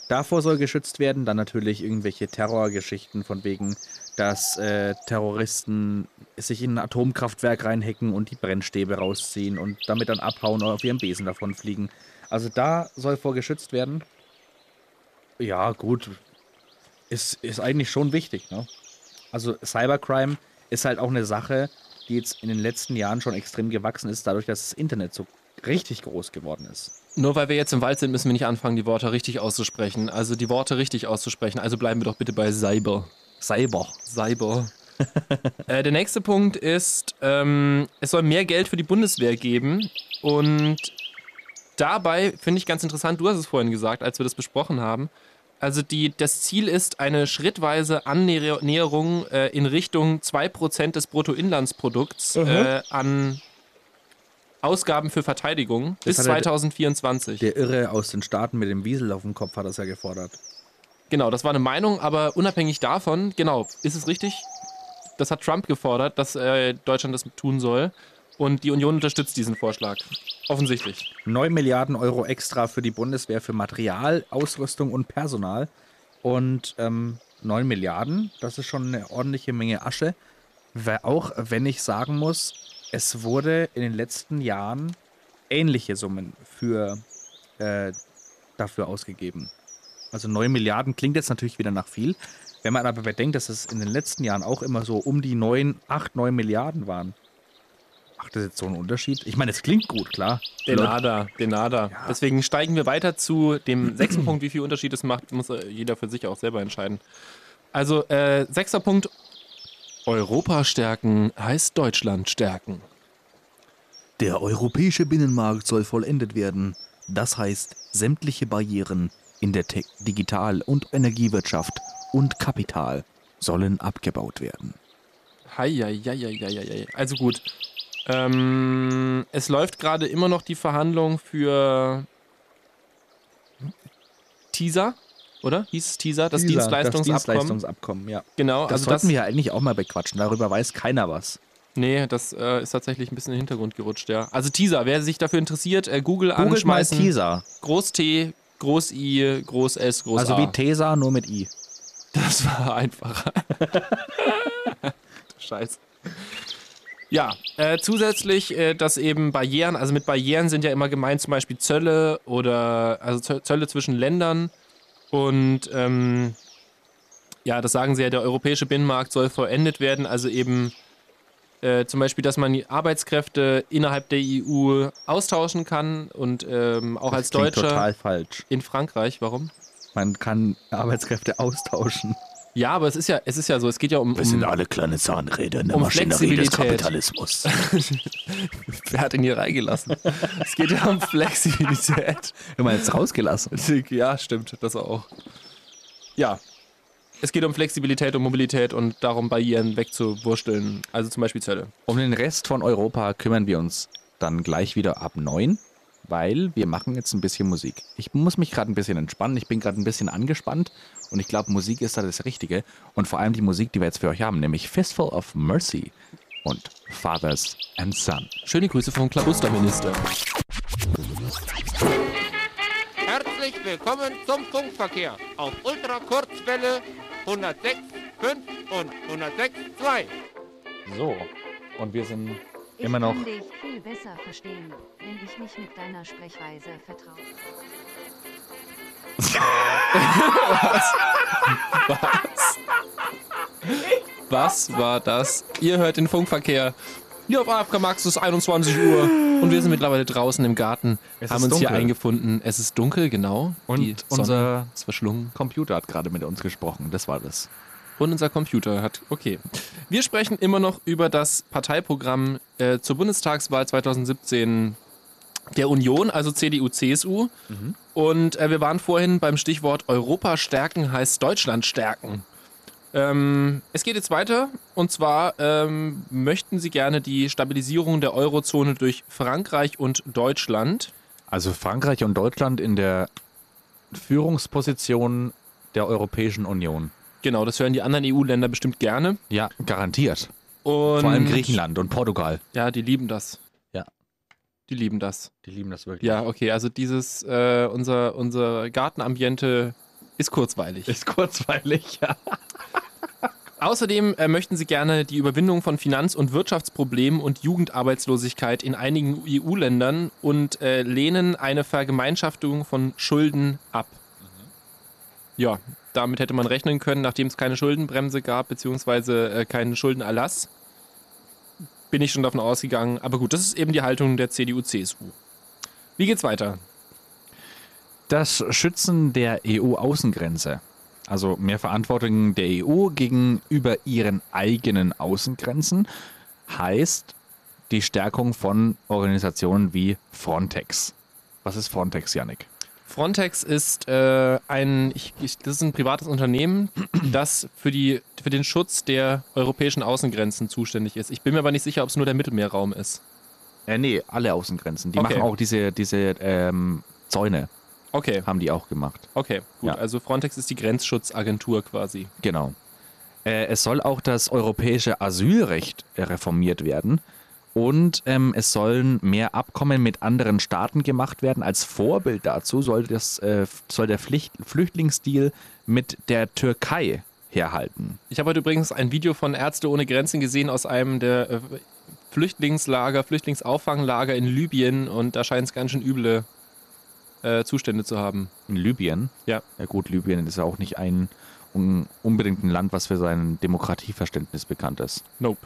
Davor soll geschützt werden. Dann natürlich irgendwelche Terrorgeschichten von wegen, dass äh, Terroristen sich in ein Atomkraftwerk reinhacken und die Brennstäbe rausziehen und damit dann abhauen oder auf ihrem Besen davon fliegen. Also da soll vor geschützt werden. Ja, gut. Ist, ist eigentlich schon wichtig, ne? Also Cybercrime ist halt auch eine Sache, die jetzt in den letzten Jahren schon extrem gewachsen ist, dadurch, dass das Internet so richtig groß geworden ist. nur weil wir jetzt im Wald sind, müssen wir nicht anfangen, die Worte richtig auszusprechen. Also die Worte richtig auszusprechen. Also bleiben wir doch bitte bei Cyber. Cyber. Cyber. äh, der nächste Punkt ist, ähm, es soll mehr Geld für die Bundeswehr geben. Und dabei finde ich ganz interessant, du hast es vorhin gesagt, als wir das besprochen haben. Also die, das Ziel ist eine schrittweise Annäherung äh, in Richtung 2% des Bruttoinlandsprodukts äh, an Ausgaben für Verteidigung bis hat er- 2024. Der Irre aus den Staaten mit dem Wiesel auf dem Kopf hat das ja gefordert. Genau, das war eine Meinung, aber unabhängig davon, genau, ist es richtig? Das hat Trump gefordert, dass äh, Deutschland das tun soll. Und die Union unterstützt diesen Vorschlag. Offensichtlich. 9 Milliarden Euro extra für die Bundeswehr für Material, Ausrüstung und Personal. Und ähm, 9 Milliarden, das ist schon eine ordentliche Menge Asche. Auch wenn ich sagen muss, es wurde in den letzten Jahren ähnliche Summen für, äh, dafür ausgegeben. Also 9 Milliarden klingt jetzt natürlich wieder nach viel. Wenn man aber bedenkt, dass es in den letzten Jahren auch immer so um die 9, 8, 9 Milliarden waren. Macht das jetzt so einen Unterschied? Ich meine, es klingt gut, klar. Denada, Denada. Deswegen steigen wir weiter zu dem sechsten Punkt. Wie viel Unterschied es macht, muss äh, jeder für sich auch selber entscheiden. Also, äh, sechster Punkt. Europa stärken heißt Deutschland stärken. Der europäische Binnenmarkt soll vollendet werden. Das heißt, sämtliche Barrieren in der Te Digital- und Energiewirtschaft und Kapital sollen abgebaut werden. Heieieiei. Also gut. Ähm, es läuft gerade immer noch die Verhandlung für Teaser, oder? Hieß es Teaser? Das Dieser, Dienstleistungsabkommen. Das Dienstleistungsabkommen, ja. Genau, Das also sollten das. wir ja eigentlich auch mal bequatschen. Darüber weiß keiner was. Nee, das äh, ist tatsächlich ein bisschen in den Hintergrund gerutscht, ja. Also Teaser, wer sich dafür interessiert, äh, Google Googelt mal anschmeißen. Teaser. Groß T, Groß I, Groß S, Groß Also A. wie Tesa, nur mit I. Das war einfacher. Scheiße. Ja, äh, zusätzlich, äh, dass eben Barrieren, also mit Barrieren sind ja immer gemeint zum Beispiel Zölle oder also Zö- Zölle zwischen Ländern und ähm, ja, das sagen sie ja, der europäische Binnenmarkt soll vollendet werden, also eben Äh, zum Beispiel, dass man die Arbeitskräfte innerhalb der EU austauschen kann und ähm, auch als klingt Deutscher total falsch. in Frankreich. Warum? Man kann Arbeitskräfte austauschen. Ja, aber es ist ja, es ist ja so, es geht ja um, um alle kleine Zahnräder in der um Maschinerie des Flexibilität. Kapitalismus. wer hat ihn hier reingelassen? es geht ja um Flexibilität. Wenn man jetzt rausgelassen. Ja, stimmt, das auch. Ja. Es geht um Flexibilität und Mobilität und darum, Barrieren wegzuwursteln. Also zum Beispiel Zölle. Um den Rest von Europa kümmern wir uns dann gleich wieder ab neun, weil wir machen jetzt ein bisschen Musik. Ich muss mich gerade ein bisschen entspannen. Ich bin gerade ein bisschen angespannt und ich glaube, Musik ist da das Richtige. Und vor allem die Musik, die wir jetzt für euch haben, nämlich Fistful of Mercy und Fathers and Son. Schöne Grüße vom Klabusterminister. Herzlich willkommen zum Funkverkehr auf Ultrakurzwelle 106.5 und 106.2. So, und wir sind Ich immer noch. kann dich viel besser verstehen, wenn ich mich mit deiner Sprechweise vertraue. Was war das? Ihr hört den Funkverkehr. Hier auf AFK Max ist 21 Uhr und wir sind mittlerweile draußen im Garten, Es haben uns hier dunkel. eingefunden. Es ist dunkel, genau. Und unser. Computer hat gerade mit uns gesprochen. Das war das. Und unser Computer hat. Okay. Wir sprechen immer noch über das Parteiprogramm äh, zur Bundestagswahl 2017 der Union, also CDU, CSU. Und äh, wir waren vorhin beim Stichwort Europa stärken heißt Deutschland stärken. Ähm, es geht jetzt weiter und zwar ähm, möchten Sie gerne die Stabilisierung der Eurozone durch Frankreich und Deutschland. Also Frankreich und Deutschland in der Führungsposition der Europäischen Union. Genau, das hören die anderen EU-Länder bestimmt gerne. Ja, garantiert. Und Vor allem Griechenland und Portugal. Ja, die lieben das. Die lieben das. Die lieben das wirklich. Ja, okay, also dieses, äh, unser, unser Gartenambiente ist kurzweilig. Ist kurzweilig, ja. Außerdem äh, möchten sie gerne die Überwindung von Finanz- und Wirtschaftsproblemen und Jugendarbeitslosigkeit in einigen EU-Ländern und äh, lehnen eine Vergemeinschaftung von Schulden ab. Ja, damit hätte man rechnen können, nachdem es keine Schuldenbremse gab, beziehungsweise äh, keinen Schuldenerlass. Bin ich schon davon ausgegangen. Aber gut, das ist eben die Haltung der CDU-CSU. Wie geht's weiter? Das Schützen der EU-Außengrenze. Also mehr Verantwortung der EU gegenüber ihren eigenen Außengrenzen heißt die Stärkung von Organisationen wie Frontex. Was ist Frontex, Yannick? Frontex ist äh, ein, ich, ich, das ist ein privates Unternehmen, das für, die, für den Schutz der europäischen Außengrenzen zuständig ist. Ich bin mir aber nicht sicher, ob es nur der Mittelmeerraum ist. Äh, nee, alle Außengrenzen. Die Okay. machen auch diese, diese ähm, Zäune, Okay, haben die auch gemacht. okay, gut. Ja. Also Frontex ist die Grenzschutzagentur quasi. Genau. Äh, es soll auch das europäische Asylrecht äh, reformiert werden und ähm, es sollen mehr Abkommen mit anderen Staaten gemacht werden. Als Vorbild dazu soll, das, äh, soll der Pflicht Flüchtlingsdeal mit der Türkei herhalten. Ich habe heute übrigens ein Video von Ärzte ohne Grenzen gesehen aus einem der äh, Flüchtlingslager, Flüchtlingsauffanglager in Libyen und da scheint es ganz schön üble äh, Zustände zu haben. In Libyen. Ja. Ja gut, Libyen ist ja auch nicht ein un unbedingt ein Land, was für sein Demokratieverständnis bekannt ist. Nope.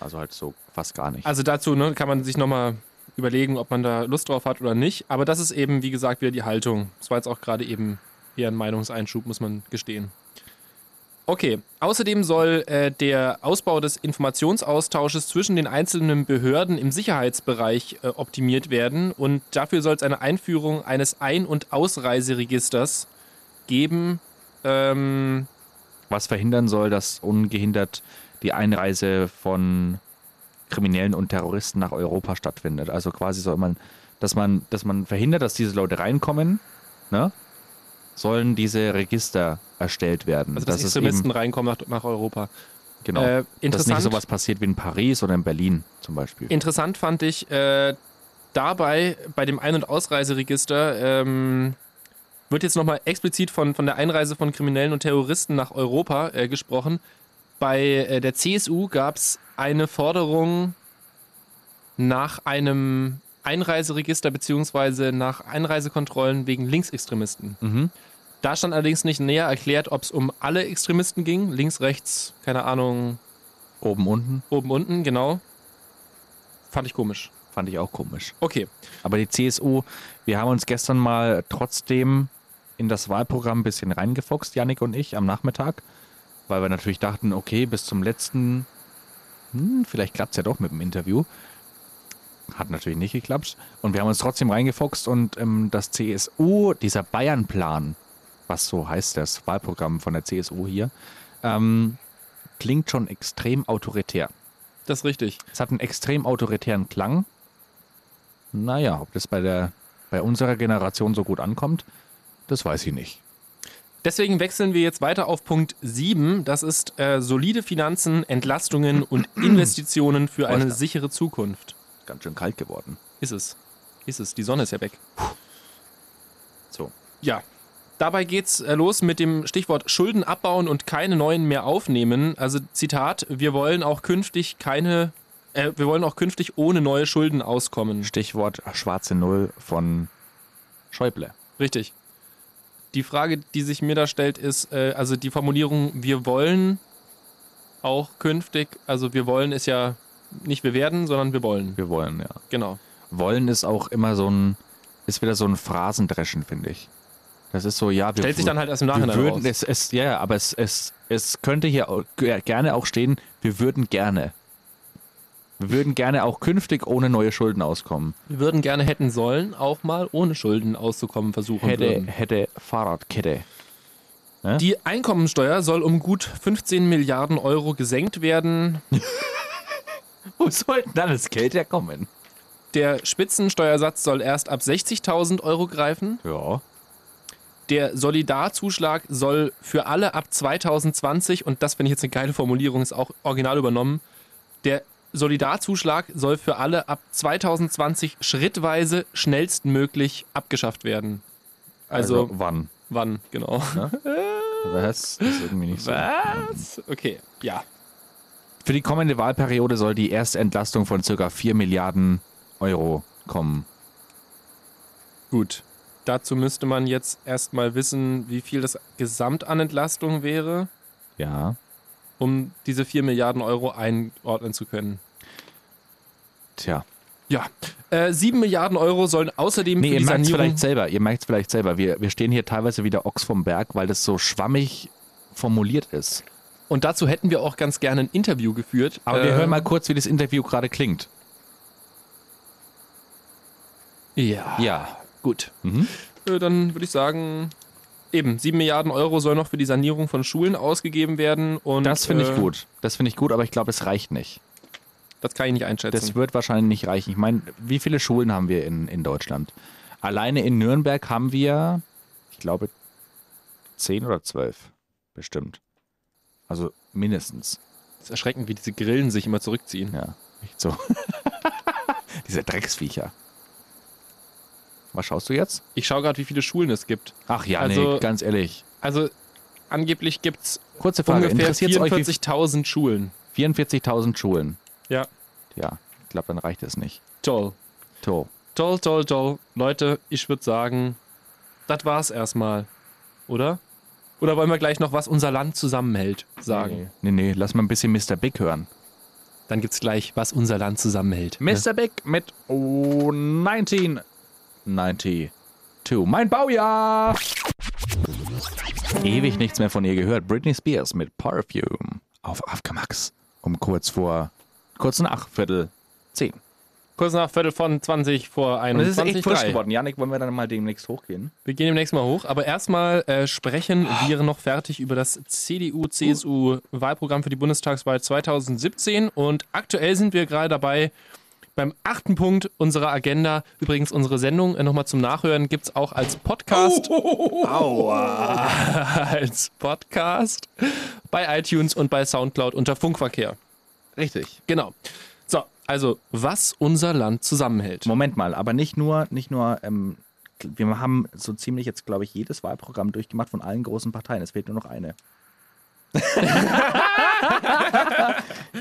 Also halt so fast gar nicht. Also dazu ne, kann man sich nochmal überlegen, ob man da Lust drauf hat oder nicht. Aber das ist eben, wie gesagt, wieder die Haltung. Das war jetzt auch gerade eben eher ein Meinungseinschub, muss man gestehen. Okay, außerdem soll äh, der Ausbau des Informationsaustausches zwischen den einzelnen Behörden im Sicherheitsbereich äh, optimiert werden und dafür soll es eine Einführung eines Ein- und Ausreiseregisters geben. Ähm, was verhindern soll, dass ungehindert die Einreise von Kriminellen und Terroristen nach Europa stattfindet. Also quasi soll man, dass man, dass man verhindert, dass diese Leute reinkommen, ne? sollen diese Register erstellt werden. also dass Das ist Extremisten eben, reinkommen nach, nach Europa. genau, Äh, dass nicht sowas passiert wie in Paris oder in Berlin zum Beispiel. Interessant fand ich äh, dabei bei dem Ein- und Ausreiseregister ähm, wird jetzt nochmal explizit von, von der Einreise von Kriminellen und Terroristen nach Europa äh, gesprochen. Bei äh, der CSU gab es eine Forderung nach einem Einreiseregister beziehungsweise nach Einreisekontrollen wegen Linksextremisten. Mhm. Da stand allerdings nicht näher erklärt, ob es um alle Extremisten ging, links, rechts, keine Ahnung, Oben, unten. oben, unten, genau. Fand ich komisch. Fand ich auch komisch. Okay. Aber die CSU, wir haben uns gestern mal trotzdem in das Wahlprogramm ein bisschen reingefuchst, Yannick und ich, am Nachmittag, weil wir natürlich dachten, okay, bis zum letzten, hm, vielleicht klappt es ja doch mit dem Interview. Hat natürlich nicht geklappt. Und wir haben uns trotzdem reingefuchst und ähm, das CSU, dieser Bayern-Plan, was so heißt das Wahlprogramm von der CSU hier, ähm, klingt schon extrem autoritär. Das ist richtig. Es hat einen extrem autoritären Klang. Naja, ob das bei, der, bei unserer Generation so gut ankommt, das weiß ich nicht. Deswegen wechseln wir jetzt weiter auf Punkt 7. Das ist äh, solide Finanzen, Entlastungen und Investitionen für eine sichere Zukunft. Ganz schön kalt geworden. Ist es. Ist es. Die Sonne ist ja weg. So. Ja. Dabei geht's äh, los mit dem Stichwort Schulden abbauen und keine neuen mehr aufnehmen. Also Zitat, wir wollen auch künftig keine, äh, wir wollen auch künftig ohne neue Schulden auskommen. Stichwort schwarze Null von Schäuble. Richtig. Die Frage, die sich mir da stellt, ist, äh, also die Formulierung, wir wollen auch künftig, also wir wollen ist ja nicht wir werden, sondern wir wollen. Wir wollen, ja. Genau. Wollen ist auch immer so ein, ist wieder so ein Phrasendreschen, finde ich. Das ist so, ja, wir Stellt sich dann halt erst im wir Nachhinein würden, raus. es, es, ja, ja, aber es, es, es könnte hier auch ge- gerne auch stehen, wir würden gerne. Wir würden gerne auch künftig ohne neue Schulden auskommen. Wir würden gerne hätten sollen, auch mal ohne Schulden auszukommen versuchen Hätte, würden. hätte Fahrradkette. Die Einkommensteuer soll um gut 15 Milliarden Euro gesenkt werden. Wo soll denn dann das Geld herkommen? Der Spitzensteuersatz soll erst ab 60.000 Euro greifen. Ja. Der Solidarzuschlag soll für alle ab 2020, und das finde ich jetzt eine geile Formulierung, ist auch original übernommen, der Solidarzuschlag soll für alle ab 2020 schrittweise schnellstmöglich abgeschafft werden. Also, wann? wann, genau. Was? Das ist irgendwie nicht so. Was? Okay, ja. Für die kommende Wahlperiode soll die erste Entlastung von ca. 4 Milliarden Euro kommen. Gut. Dazu müsste man jetzt erstmal wissen, wie viel das Gesamt an Entlastung wäre, Ja. Um diese 4 Milliarden Euro einordnen zu können. Tja. Ja. Äh, 7 Milliarden Euro sollen außerdem Nee, für ihr merkt es vielleicht selber. Ihr merkt es vielleicht selber. Wir, wir stehen hier teilweise wieder Ochs vom Berg, weil das so schwammig formuliert ist. Und dazu hätten wir auch ganz gerne ein Interview geführt. Aber wir Äh, hören mal kurz, wie das Interview gerade klingt. Ja. Ja. Gut. Mhm. Äh, dann würde ich sagen, eben, 7 Milliarden Euro soll noch für die Sanierung von Schulen ausgegeben werden. Und, Das finde ich äh, gut. Das finde ich gut, aber ich glaube, es reicht nicht. Das kann ich nicht einschätzen. Das wird wahrscheinlich nicht reichen. Ich meine, wie viele Schulen haben wir in, in Deutschland? Alleine in Nürnberg haben wir, ich glaube, zehn oder zwölf. Bestimmt. Also mindestens. das ist erschreckend, wie diese Grillen sich immer zurückziehen. Ja, echt so. Diese Drecksviecher. Was schaust du jetzt? Ich schaue gerade, wie viele Schulen es gibt. Ach ja, also, nee, ganz ehrlich. Also angeblich gibt es ungefähr 44.000 Schulen. 44.000 Schulen. Ja. Ja, ich glaube, dann reicht es nicht. Toll. Toll. Toll, toll, toll. Leute, ich würde sagen, das war's erstmal. Oder? Oder wollen wir gleich noch, was unser Land zusammenhält, sagen? Nee, nee, nee lass mal ein bisschen Mr. Big hören. Dann gibt's gleich, was unser Land zusammenhält. Mr. Ne? Big mit 19. 92. Mein Baujahr! Ewig nichts mehr von ihr gehört. Britney Spears mit Perfume auf Afgamax um kurz vor, kurz nach Viertel 10. Kurz nach Viertel von 20 vor 21. Und es ist echt frisch geworden. Janik, wollen wir dann mal demnächst hochgehen? Wir gehen demnächst mal hoch, aber erstmal äh, sprechen ah. wir noch fertig über das CDU-CSU-Wahlprogramm für die Bundestagswahl 2017 und aktuell sind wir gerade dabei, beim achten Punkt unserer Agenda, übrigens unsere Sendung äh, nochmal zum Nachhören, gibt es auch als Podcast. als Podcast bei iTunes und bei Soundcloud unter Funkverkehr. Richtig. Genau. So, also was unser Land zusammenhält. Moment mal, aber nicht nur, nicht nur, ähm, wir haben so ziemlich jetzt, glaube ich, jedes Wahlprogramm durchgemacht von allen großen Parteien. Es fehlt nur noch eine.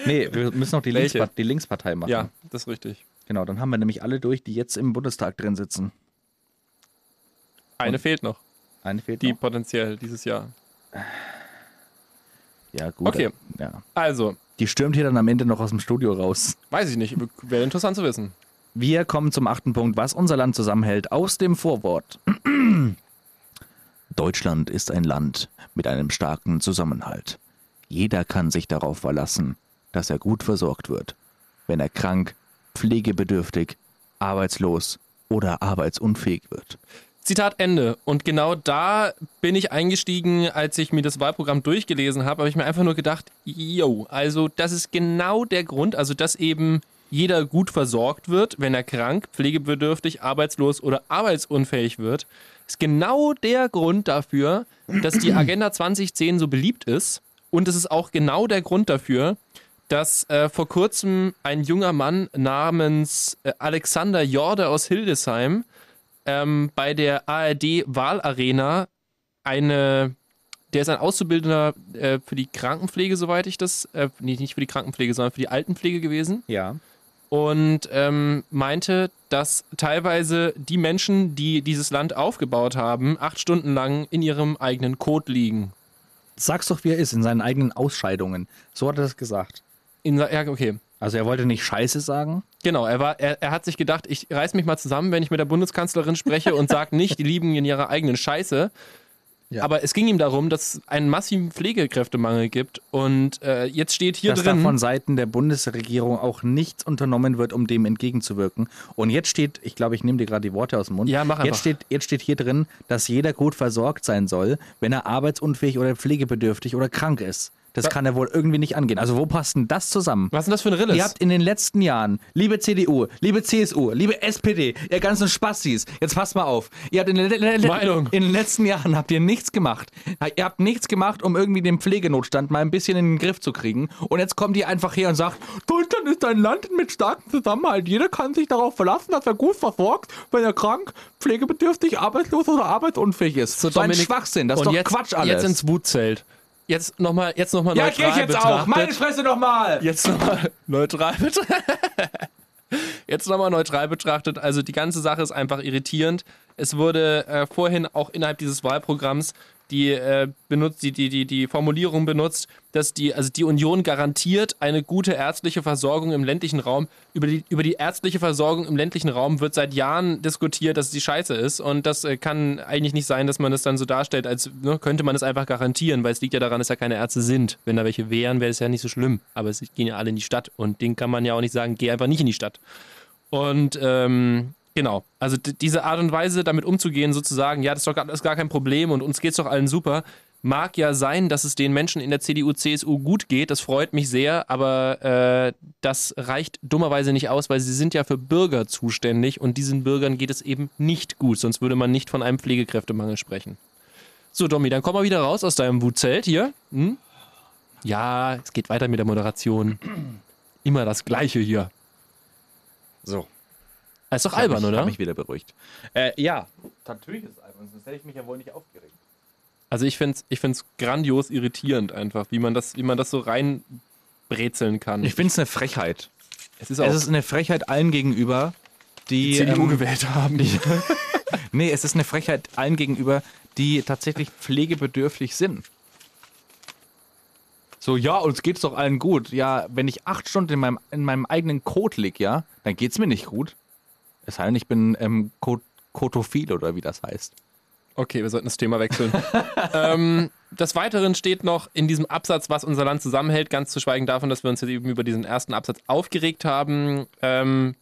Nee, wir müssen noch die, Welche? Linkspa die Linkspartei machen. Ja, das ist richtig. Genau, dann haben wir nämlich alle durch, die jetzt im Bundestag drin sitzen. Eine fehlt noch, Eine fehlt die noch. potenziell dieses Jahr. Ja, gut. Okay. Ja. Also, Die stürmt hier dann am Ende noch aus dem Studio raus. Weiß ich nicht, wäre interessant zu wissen. Wir kommen zum achten Punkt, was unser Land zusammenhält, aus dem Vorwort. Deutschland ist ein Land mit einem starken Zusammenhalt. Jeder kann sich darauf verlassen, dass er gut versorgt wird, wenn er krank, pflegebedürftig, arbeitslos oder arbeitsunfähig wird. Zitat Ende. Und genau da bin ich eingestiegen, als ich mir das Wahlprogramm durchgelesen habe, habe ich mir einfach nur gedacht, yo, also das ist genau der Grund, also dass eben jeder gut versorgt wird, wenn er krank, pflegebedürftig, arbeitslos oder arbeitsunfähig wird, ist genau der Grund dafür, dass die Agenda 2010 so beliebt ist. Und es ist auch genau der Grund dafür, dass äh, vor kurzem ein junger Mann namens äh, Alexander Jorde aus Hildesheim ähm, bei der ARD Wahlarena eine, der ist ein Auszubildender äh, für die Krankenpflege, soweit ich das, äh, nee, nicht für die Krankenpflege, sondern für die Altenpflege gewesen Ja. Und ähm, meinte, dass teilweise die Menschen, die dieses Land aufgebaut haben, acht Stunden lang in ihrem eigenen Code liegen. Sag's doch, wie er ist, in seinen eigenen Ausscheidungen. So hat er das gesagt. In, ja, okay. Also er wollte nicht Scheiße sagen. Genau, er, war, er, er hat sich gedacht, ich reiß mich mal zusammen, wenn ich mit der Bundeskanzlerin spreche und sage nicht, die lieben in ihrer eigenen Scheiße. Ja. Aber es ging ihm darum, dass es einen massiven Pflegekräftemangel gibt. Und äh, jetzt steht hier dass da drin. von Seiten der Bundesregierung auch nichts unternommen wird, um dem entgegenzuwirken. Und jetzt steht, ich glaube, ich nehme dir gerade die Worte aus dem Mund. Ja, mach einfach. Jetzt steht, jetzt steht hier drin, dass jeder gut versorgt sein soll, wenn er arbeitsunfähig oder pflegebedürftig oder krank ist. Das Wa- kann ja wohl irgendwie nicht angehen. Also wo passt denn das zusammen? was ist denn das für ein Rilles? Ihr habt in den letzten Jahren, liebe CDU, liebe CSU, liebe SPD, ihr ganzen Spastis, jetzt passt mal auf. Ihr habt in den, Meinung. in den letzten Jahren habt ihr nichts gemacht. Ihr habt nichts gemacht, um irgendwie den Pflegenotstand mal ein bisschen in den Griff zu kriegen. Und jetzt kommt ihr einfach her und sagt, Deutschland ist ein Land mit starkem Zusammenhalt. Jeder kann sich darauf verlassen, dass er gut versorgt, wenn er krank, pflegebedürftig, arbeitslos oder arbeitsunfähig ist. So, ein Dominik, Schwachsinn, das ist doch jetzt, Quatsch alles. Jetzt ins Wutzelt. Jetzt nochmal jetzt noch mal ja, neutral ich jetzt betrachtet. auch. Meine Fresse doch mal. Jetzt nochmal neutral betrachtet. Jetzt nochmal neutral betrachtet. Also die ganze Sache ist einfach irritierend. Es wurde äh, vorhin auch innerhalb dieses Wahlprogramms die, äh, benutzt, die, die, die, die Formulierung benutzt, dass die, also die Union garantiert eine gute ärztliche Versorgung im ländlichen Raum. Über die, über die ärztliche Versorgung im ländlichen Raum wird seit Jahren diskutiert, dass die scheiße ist. Und das äh, kann eigentlich nicht sein, dass man das dann so darstellt, als ne, könnte man es einfach garantieren, weil es liegt ja daran, dass ja keine Ärzte sind. Wenn da welche wären, wäre es ja nicht so schlimm. Aber es gehen ja alle in die Stadt. Und denen kann man ja auch nicht sagen, geh einfach nicht in die Stadt. Und ähm, genau, also diese Art und Weise, damit umzugehen, sozusagen, ja, das ist doch gar, ist gar kein Problem und uns geht's doch allen super. Mag ja sein, dass es den Menschen in der CDU, CSU gut geht, das freut mich sehr, aber äh, das reicht dummerweise nicht aus, weil sie sind ja für Bürger zuständig und diesen Bürgern geht es eben nicht gut, sonst würde man nicht von einem Pflegekräftemangel sprechen. So, Domi, dann komm mal wieder raus aus deinem Wutzelt hier. Hm? Ja, es geht weiter mit der Moderation. Immer das Gleiche hier. So. Das ist doch Ich albern, mich, oder? Hab mich wieder beruhigt. Äh, ja, natürlich ist es albern, sonst hätte ich mich ja wohl nicht aufgeregt. Also ich finde es ich find's grandios irritierend einfach, wie man das, wie man das so reinbrezeln kann. Ich finde es eine Frechheit. es ist auch Es ist eine Frechheit allen gegenüber, die. die CDU ähm, gewählt haben. nee, es ist eine Frechheit allen gegenüber, die tatsächlich pflegebedürftig sind. So, ja, uns geht's doch allen gut. Ja, wenn ich acht Stunden in meinem, in meinem eigenen Code lieg, ja, dann geht's mir nicht gut. Es sei ich bin ähm, Ko- Kotophil oder wie das heißt. Okay, wir sollten das Thema wechseln. ähm, des Weiteren steht noch in diesem Absatz, was unser Land zusammenhält, ganz zu schweigen davon, dass wir uns jetzt eben über diesen ersten Absatz aufgeregt haben, ähm,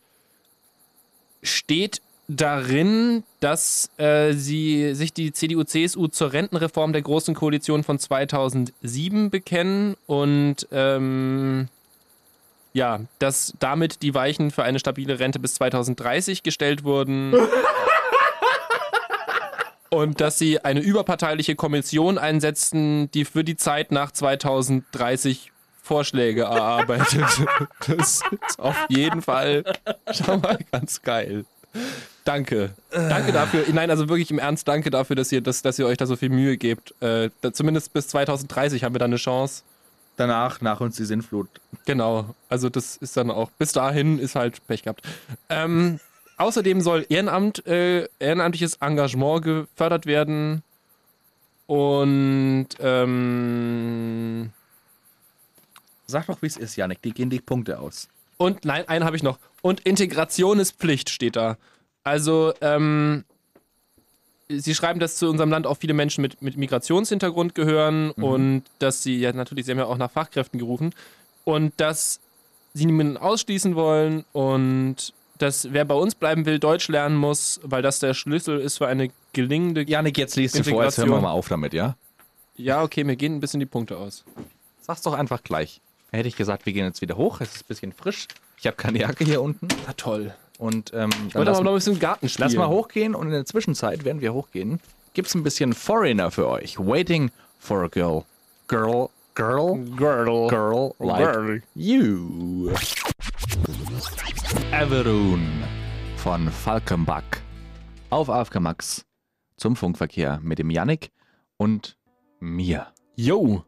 steht darin, dass äh, sie sich die CDU, CSU zur Rentenreform der Großen Koalition von 2007 bekennen und ähm, ja, dass damit die Weichen für eine stabile Rente bis 2030 gestellt wurden. Und dass sie eine überparteiliche Kommission einsetzen, die für die Zeit nach 2030 Vorschläge erarbeitet. Das ist auf jeden Fall schon mal ganz geil. Danke. Danke dafür. Nein, also wirklich im Ernst, danke dafür, dass ihr, dass, dass ihr euch da so viel Mühe gebt. Äh, zumindest bis 2030 haben wir da eine Chance. Danach, nach uns die Sinnflut. Genau, also das ist dann auch, bis dahin ist halt Pech gehabt. Ähm, außerdem soll Ehrenamt, äh, ehrenamtliches Engagement gefördert werden und ähm, Sag doch, wie es ist, Janik. Die gehen die Punkte aus. Und nein, einen habe ich noch. Und Integration ist Pflicht, steht da. Also, ähm, Sie schreiben, dass zu unserem Land auch viele Menschen mit, mit Migrationshintergrund gehören und dass Sie, ja natürlich, Sie haben ja auch nach Fachkräften gerufen und dass Sie niemanden ausschließen wollen und dass wer bei uns bleiben will, Deutsch lernen muss, weil das der Schlüssel ist für eine gelingende. Janik, jetzt liest du vor, jetzt hören wir mal auf damit, ja? Ja, okay, mir gehen ein bisschen die Punkte aus. Sag's doch einfach gleich. Hätte ich gesagt, wir gehen jetzt wieder hoch. Es ist ein bisschen frisch. Ich habe keine Jacke hier unten. Na toll. Und ähm, Ich wollte lass, aber noch ein bisschen Garten spielen. lass mal hochgehen und in der Zwischenzeit, während wir hochgehen, gibt's ein bisschen Foreigner für euch. Waiting for a girl. Girl, girl, Girdle. girl like Girl. you. Everun von Falkenbach auf AFK Max zum Funkverkehr mit dem Yannick und mir, Yo.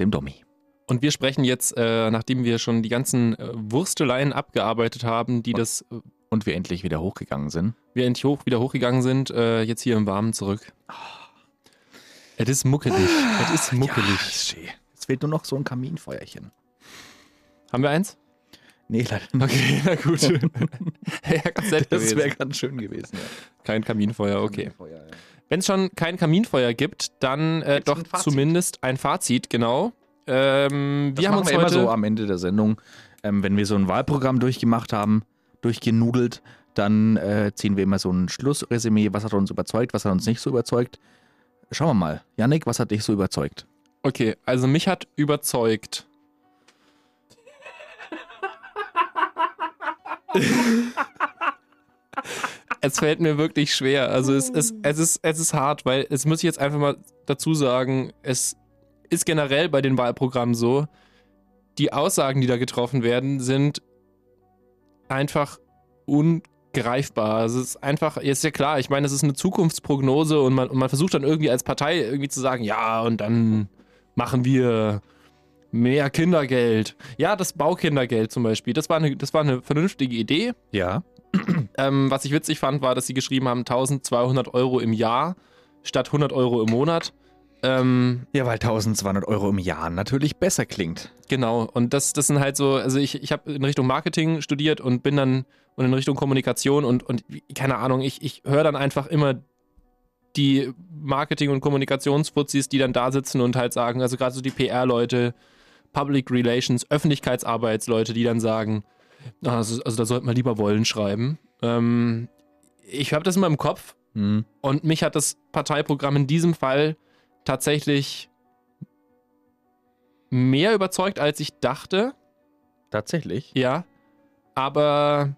dem Domi. Und wir sprechen jetzt, äh, nachdem wir schon die ganzen äh, Wursteleien abgearbeitet haben, die das äh, Und wir endlich wieder hochgegangen sind. wir endlich hoch, wieder hochgegangen sind, äh, jetzt hier im Warmen zurück. Es ist muckelig. Es ist muckelig. Ja, ist schön. Es fehlt nur noch so ein Kaminfeuerchen. Haben wir eins? Nee, leider nicht. Okay, na gut. ja, ganz nett Das wäre ganz schön gewesen. Ja. Kein Kaminfeuer, okay. Kaminfeuer, ja. Wenn es schon kein Kaminfeuer gibt, dann äh, doch ein zumindest ein Fazit, genau. Ähm, Das wir haben machen uns wir immer heute so am Ende der Sendung. Ähm, wenn wir so ein Wahlprogramm durchgemacht haben, durchgenudelt, dann äh, ziehen wir immer so ein Schlussresümee. Was hat uns überzeugt, was hat uns nicht so überzeugt. Schauen wir mal. Yannick, was hat dich so überzeugt? Okay, also mich hat überzeugt. es fällt mir wirklich schwer. Also es, es, es, ist, es ist hart, weil es muss ich jetzt einfach mal dazu sagen, es ist generell bei den Wahlprogrammen so, die Aussagen, die da getroffen werden, sind einfach ungreifbar. Es ist einfach, ist ja klar, ich meine, es ist eine Zukunftsprognose und man, und man versucht dann irgendwie als Partei irgendwie zu sagen, ja, und dann machen wir mehr Kindergeld. Ja, das Baukindergeld zum Beispiel, das war eine, das war eine vernünftige Idee. Ja. Ähm, was ich witzig fand, war, dass sie geschrieben haben, 1200 Euro im Jahr statt 100 Euro im Monat. Ähm, Ja, weil 1200 Euro im Jahr natürlich besser klingt. Genau, und das, das sind halt so, also ich, ich habe in Richtung Marketing studiert und bin dann und in Richtung Kommunikation und, und keine Ahnung, ich, ich höre dann einfach immer die Marketing- und Kommunikationsfuzis, die dann da sitzen und halt sagen, also gerade so die PR-Leute, Public Relations, Öffentlichkeitsarbeitsleute, die dann sagen, also, also da sollte man lieber wollen schreiben. Ähm, ich habe das immer im Kopf Hm. und mich hat das Parteiprogramm in diesem Fall tatsächlich mehr überzeugt, als ich dachte. Tatsächlich. Ja. Aber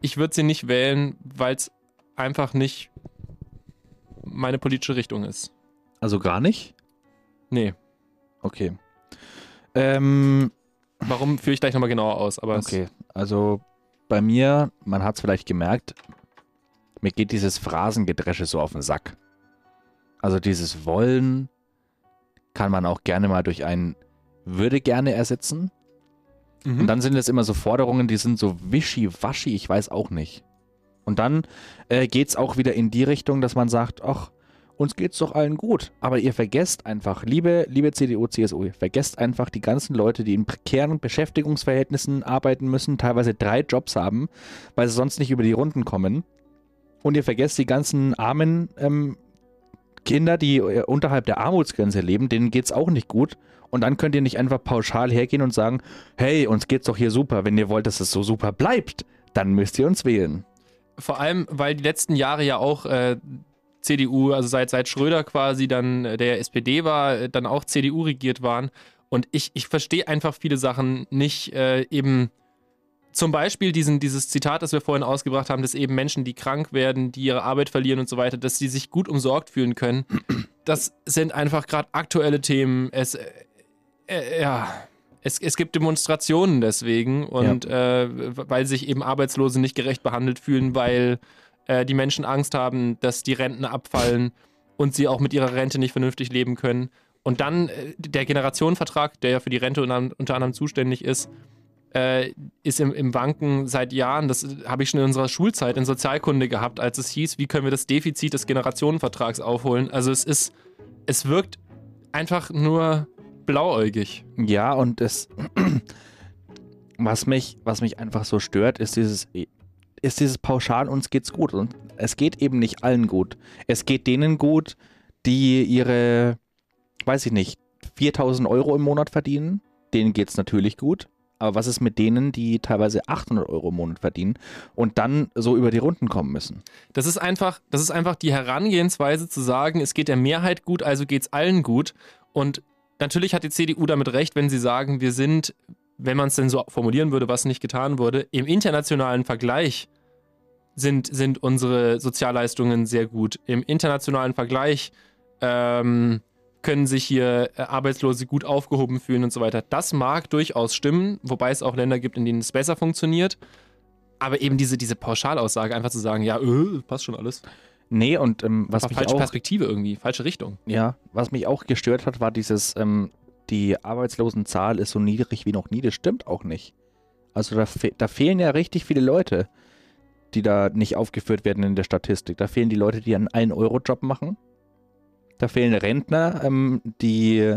ich würde sie nicht wählen, weil es einfach nicht meine politische Richtung ist. Also gar nicht? Nee. Okay. Ähm, Warum führe ich gleich nochmal genauer aus? Aber Okay, also bei mir, man hat es vielleicht gemerkt, mir geht dieses Phrasengedresche so auf den Sack. Also dieses Wollen kann man auch gerne mal durch ein würde gerne ersetzen. Mhm. Und dann sind es immer so Forderungen, die sind so wischiwaschi, ich weiß auch nicht. Und dann äh, geht es auch wieder in die Richtung, dass man sagt, ach, uns geht's doch allen gut. Aber ihr vergesst einfach, liebe, liebe CDU, CSU, ihr vergesst einfach die ganzen Leute, die in prekären Beschäftigungsverhältnissen arbeiten müssen, teilweise drei Jobs haben, weil sie sonst nicht über die Runden kommen. Und ihr vergesst die ganzen armen ähm, Kinder, die äh, unterhalb der Armutsgrenze leben, denen geht's auch nicht gut. Und dann könnt ihr nicht einfach pauschal hergehen und sagen, hey, uns geht's doch hier super. Wenn ihr wollt, dass es so super bleibt, dann müsst ihr uns wählen. Vor allem, weil die letzten Jahre ja auch äh, CDU, also seit, seit Schröder quasi dann äh, der SPD war, äh, dann auch CDU regiert waren. Und ich, ich verstehe einfach viele Sachen nicht. Äh, eben zum Beispiel diesen, dieses Zitat, das wir vorhin ausgebracht haben, dass eben Menschen, die krank werden, die ihre Arbeit verlieren und so weiter, dass sie sich gut umsorgt fühlen können. Das sind einfach gerade aktuelle Themen. Es, äh, äh, ja, es, es gibt Demonstrationen deswegen und äh, weil sich eben Arbeitslose nicht gerecht behandelt fühlen, weil äh, die Menschen Angst haben, dass die Renten abfallen und sie auch mit ihrer Rente nicht vernünftig leben können. Und dann äh, der Generationenvertrag, der ja für die Rente unter anderem zuständig ist, äh, ist im, im Wanken seit Jahren. Das habe ich schon in unserer Schulzeit in Sozialkunde gehabt, als es hieß, wie können wir das Defizit des Generationenvertrags aufholen. Also es ist, es wirkt einfach nur blauäugig. Ja, und es, was mich, was mich einfach so stört, ist dieses, ist dieses Pauschal, uns geht's gut. Und es geht eben nicht allen gut. Es geht denen gut, die ihre, weiß ich nicht, 4000 Euro im Monat verdienen. Denen geht's natürlich gut. Aber was ist mit denen, die teilweise 800 Euro im Monat verdienen und dann so über die Runden kommen müssen? Das ist einfach, das ist einfach die Herangehensweise zu sagen, es geht der Mehrheit gut, also geht's allen gut. Und natürlich hat die CDU damit recht, wenn sie sagen, wir sind, wenn man es denn so formulieren würde, was nicht getan wurde, im internationalen Vergleich sind, sind unsere Sozialleistungen sehr gut. Im internationalen Vergleich ähm, können sich hier äh, Arbeitslose gut aufgehoben fühlen und so weiter. Das mag durchaus stimmen, wobei es auch Länder gibt, in denen es besser funktioniert. Aber eben diese, diese Pauschalaussage, einfach zu sagen, ja, äh, passt schon alles. Nee, und ähm, was Aber mich falsche auch, Perspektive irgendwie, falsche Richtung. ja, was mich auch gestört hat, war dieses, ähm, die Arbeitslosenzahl ist so niedrig wie noch nie. Das stimmt auch nicht. Also da, fe da fehlen ja richtig viele Leute, die da nicht aufgeführt werden in der Statistik. Da fehlen die Leute, die einen 1-Euro-Job machen. Da fehlen Rentner, ähm, die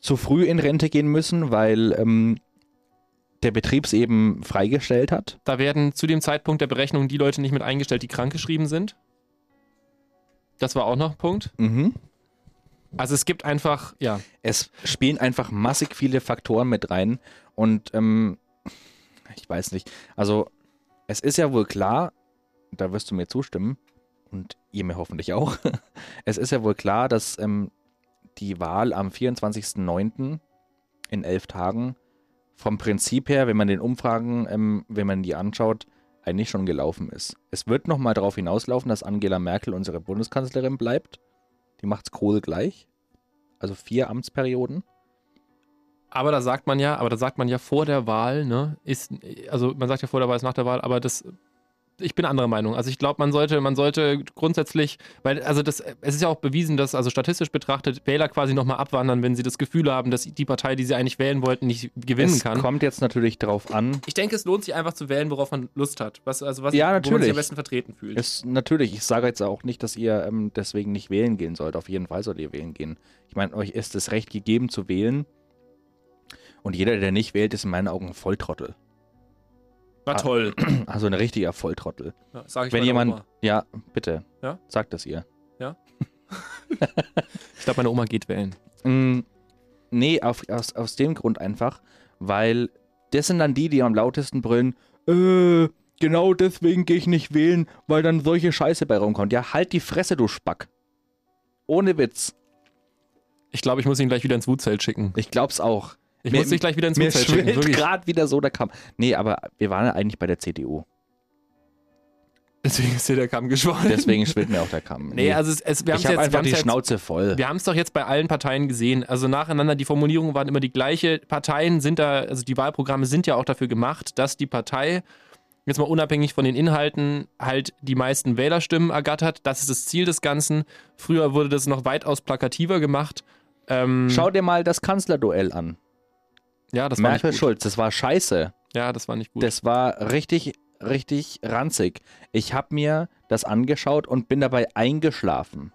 zu früh in Rente gehen müssen, weil ähm, der Betrieb es eben freigestellt hat. Da werden zu dem Zeitpunkt der Berechnung die Leute nicht mit eingestellt, die krankgeschrieben sind. Das war auch noch ein Punkt. Mhm. Also es gibt einfach, ja, es spielen einfach massig viele Faktoren mit rein und ähm, ich weiß nicht, also es ist ja wohl klar, da wirst du mir zustimmen und ihr mir hoffentlich auch, es ist ja wohl klar, dass ähm, die Wahl am 24.09. in elf Tagen vom Prinzip her, wenn man den Umfragen, ähm, wenn man die anschaut, eigentlich schon gelaufen ist. Es wird nochmal darauf hinauslaufen, dass Angela Merkel unsere Bundeskanzlerin bleibt. Die macht's Kohl gleich. Also vier Amtsperioden. aber da sagt man ja, aber da sagt man ja vor der Wahl, ne, ist, also man sagt ja vor der Wahl ist nach der Wahl, aber das, ich bin anderer Meinung. Also ich glaube, man sollte, man sollte grundsätzlich, weil, also das, es ist ja auch bewiesen, dass also statistisch betrachtet Wähler quasi nochmal abwandern, wenn sie das Gefühl haben, dass die Partei, die sie eigentlich wählen wollten, nicht gewinnen es kann. kommt jetzt natürlich darauf an. Ich denke, es lohnt sich einfach zu wählen, worauf man Lust hat. Was, also was, Ja, wo man sich natürlich. am besten vertreten fühlt. Es, natürlich, ich sage jetzt auch nicht, dass ihr ähm, deswegen nicht wählen gehen sollt. Auf jeden Fall sollt ihr wählen gehen. Ich meine, euch ist das Recht gegeben zu wählen. Und jeder, der nicht wählt, ist in meinen Augen ein Volltrottel. War toll. Also ein richtiger Volltrottel. Ja, sag ich Wenn jemand. Oma. Ja, bitte. Ja? Sagt das ihr. Ich glaube, meine Oma geht wählen. Mm, nee, auf, aus, aus dem Grund einfach, weil das sind dann die, die am lautesten brüllen, äh, genau deswegen gehe ich nicht wählen, weil dann solche Scheiße bei rumkommt. Ja, halt die Fresse, du Spack. Ohne Witz. Ich glaube, ich muss ihn gleich wieder ins Wutzelt schicken. Ich glaub's auch. Ich Mir- muss dich gleich wieder ins Wutzelt schicken. Wirklich. gerade wieder so der Kamm. Nee, aber wir waren ja eigentlich bei der CDU. Deswegen ist hier der Kamm geschwollen. Deswegen schwillt mir auch der Kamm. Nee, also es, es, wir haben ich habe jetzt, einfach die jetzt, Schnauze voll. wir haben es doch jetzt bei allen Parteien gesehen. Also nacheinander, die Formulierungen waren immer die gleiche. Parteien sind da, also die Wahlprogramme sind ja auch dafür gemacht, dass die Partei, jetzt mal unabhängig von den Inhalten, halt die meisten Wählerstimmen ergattert. Das ist das Ziel des Ganzen. Früher wurde das noch weitaus plakativer gemacht. Ähm, Schau dir mal das Kanzlerduell an. Ja, das war nicht Merkel. Schulz, das war scheiße. Ja, das war nicht gut. Das war richtig, richtig ranzig. Ich habe mir das angeschaut und bin dabei eingeschlafen.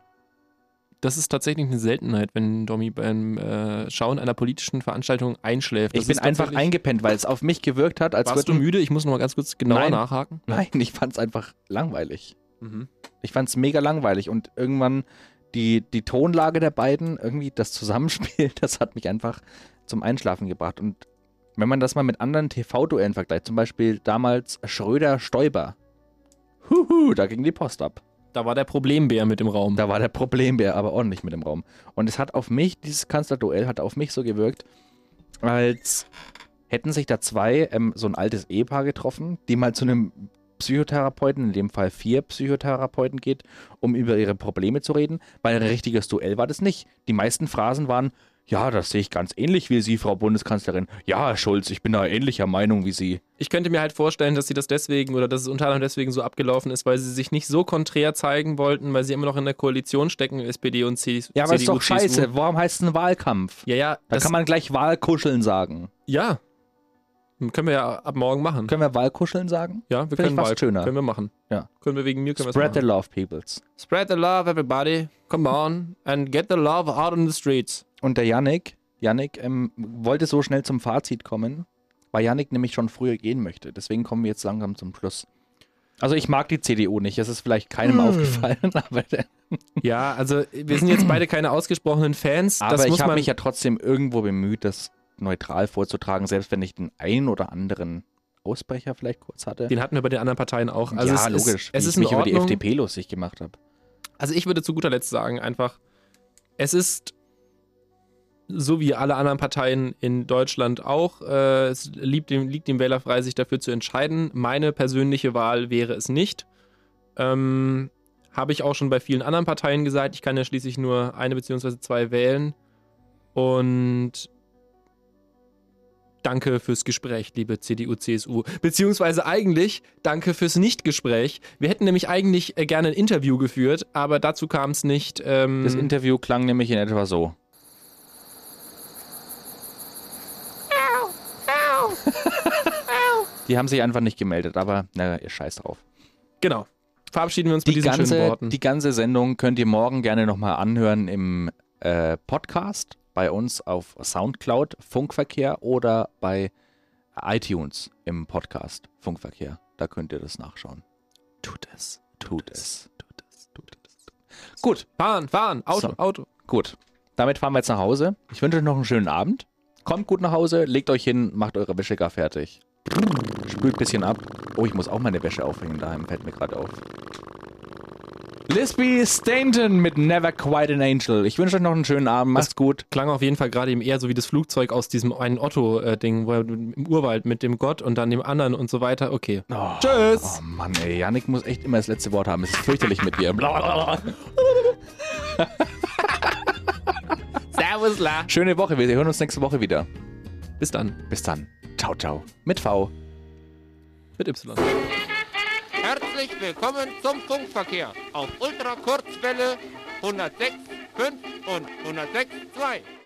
Das ist tatsächlich eine Seltenheit, wenn Domi beim äh, Schauen einer politischen Veranstaltung einschläft. Ich Das bin ist einfach eingepennt, weil es auf mich gewirkt hat, als Warst du müde? Ich muss noch mal ganz kurz genauer Nein. nachhaken. Nein, ich fand es einfach langweilig. Mhm. Ich fand es mega langweilig und irgendwann die, die Tonlage der beiden, irgendwie das Zusammenspiel, das hat mich einfach zum Einschlafen gebracht. Und wenn man das mal mit anderen TV-Duellen vergleicht, zum Beispiel damals Schröder-Stoiber, huhu, da ging die Post ab. Da war der Problembär mit im Raum. Da war der Problembär aber ordentlich mit im Raum. Und es hat auf mich, dieses Kanzlerduell hat auf mich so gewirkt, als hätten sich da zwei, ähm, so ein altes Ehepaar getroffen, die mal zu einem Psychotherapeuten, in dem Fall vier Psychotherapeuten geht, um über ihre Probleme zu reden, weil ein richtiges Duell war das nicht. Die meisten Phrasen waren, ja, das sehe ich ganz ähnlich wie Sie, Frau Bundeskanzlerin. Ja, Herr Schulz, ich bin da ähnlicher Meinung wie Sie. Ich könnte mir halt vorstellen, dass sie das deswegen oder dass es unter anderem deswegen so abgelaufen ist, weil sie sich nicht so konträr zeigen wollten, weil sie immer noch in der Koalition stecken, SPD und C Ja, aber ist CDU, doch scheiße. CSU. Warum heißt es ein Wahlkampf? Ja, ja, Da kann man gleich Wahlkuscheln sagen. ja. Können wir ja ab morgen machen. Können wir Wahlkuscheln sagen? ja, wir Finde ich können Wahl- schöner. Können wir machen. Ja. Können wir wegen mir können Spread the love, peoples. Spread the love, everybody. Come on and get the love out on the streets. Und der Yannick, Yannick ähm, wollte so schnell zum Fazit kommen, weil Yannick nämlich schon früher gehen möchte. Deswegen kommen wir jetzt langsam zum Schluss. Also ich mag die CDU nicht, es ist vielleicht keinem Hm. aufgefallen, aber, Ja, also wir sind jetzt beide keine ausgesprochenen Fans. aber das ich habe mich ja trotzdem irgendwo bemüht, das neutral vorzutragen, selbst wenn ich den einen oder anderen Ausbrecher vielleicht kurz hatte. den hatten wir bei den anderen Parteien auch. Also ja, es logisch, Ist, es ist ich mich über die. FDP lustig gemacht habe. Also ich würde zu guter Letzt sagen einfach, es ist so wie alle anderen Parteien in Deutschland auch, äh, es liegt dem, liegt dem Wähler frei, sich dafür zu entscheiden. Meine persönliche Wahl wäre es nicht. Ähm, Habe ich auch schon bei vielen anderen Parteien gesagt. Ich kann ja schließlich nur eine beziehungsweise zwei wählen. Und danke fürs Gespräch, liebe CDU, CSU. Beziehungsweise eigentlich danke fürs Nichtgespräch. Wir hätten nämlich eigentlich äh, gerne ein Interview geführt, aber dazu kam es nicht. Ähm, Das Interview klang nämlich in etwa so. Die haben sich einfach nicht gemeldet, aber naja, ihr scheiß drauf. genau. Verabschieden wir uns mit Die diesen schönen ganze, Worten. die ganze Sendung könnt ihr morgen gerne nochmal anhören im äh, Podcast bei uns auf Soundcloud Funkverkehr oder bei iTunes im Podcast Funkverkehr. Da könnt ihr das nachschauen. Tut es. Tut es. Tut es. Tut es. Gut, fahren, fahren, Auto, So. Auto. gut. Damit fahren wir jetzt nach Hause. Ich wünsche euch noch einen schönen Abend. Kommt gut nach Hause, legt euch hin, macht eure Wäsche gar fertig. Spült ein bisschen ab. Oh, ich muss auch meine Wäsche aufhängen daheim, fällt mir gerade auf. Lisby Stainton mit Never Quite an Angel. Ich wünsche euch noch einen schönen Abend. Macht's gut. Klang auf jeden Fall gerade eben eher so wie das Flugzeug aus diesem einen Otto-Ding, wo er im Urwald mit dem Gott und dann dem anderen und so weiter. Okay. Oh, Tschüss. Oh Mann, ey. Yannick muss echt immer das letzte Wort haben. Es ist fürchterlich mit dir. Blablabla. Servus, la. Schöne Woche. Wir hören uns nächste Woche wieder. Bis dann. Bis dann. Ciao, ciao. Mit V. Mit Y. Herzlich willkommen zum Funkverkehr auf Ultrakurzwelle 106.5 und 106.2.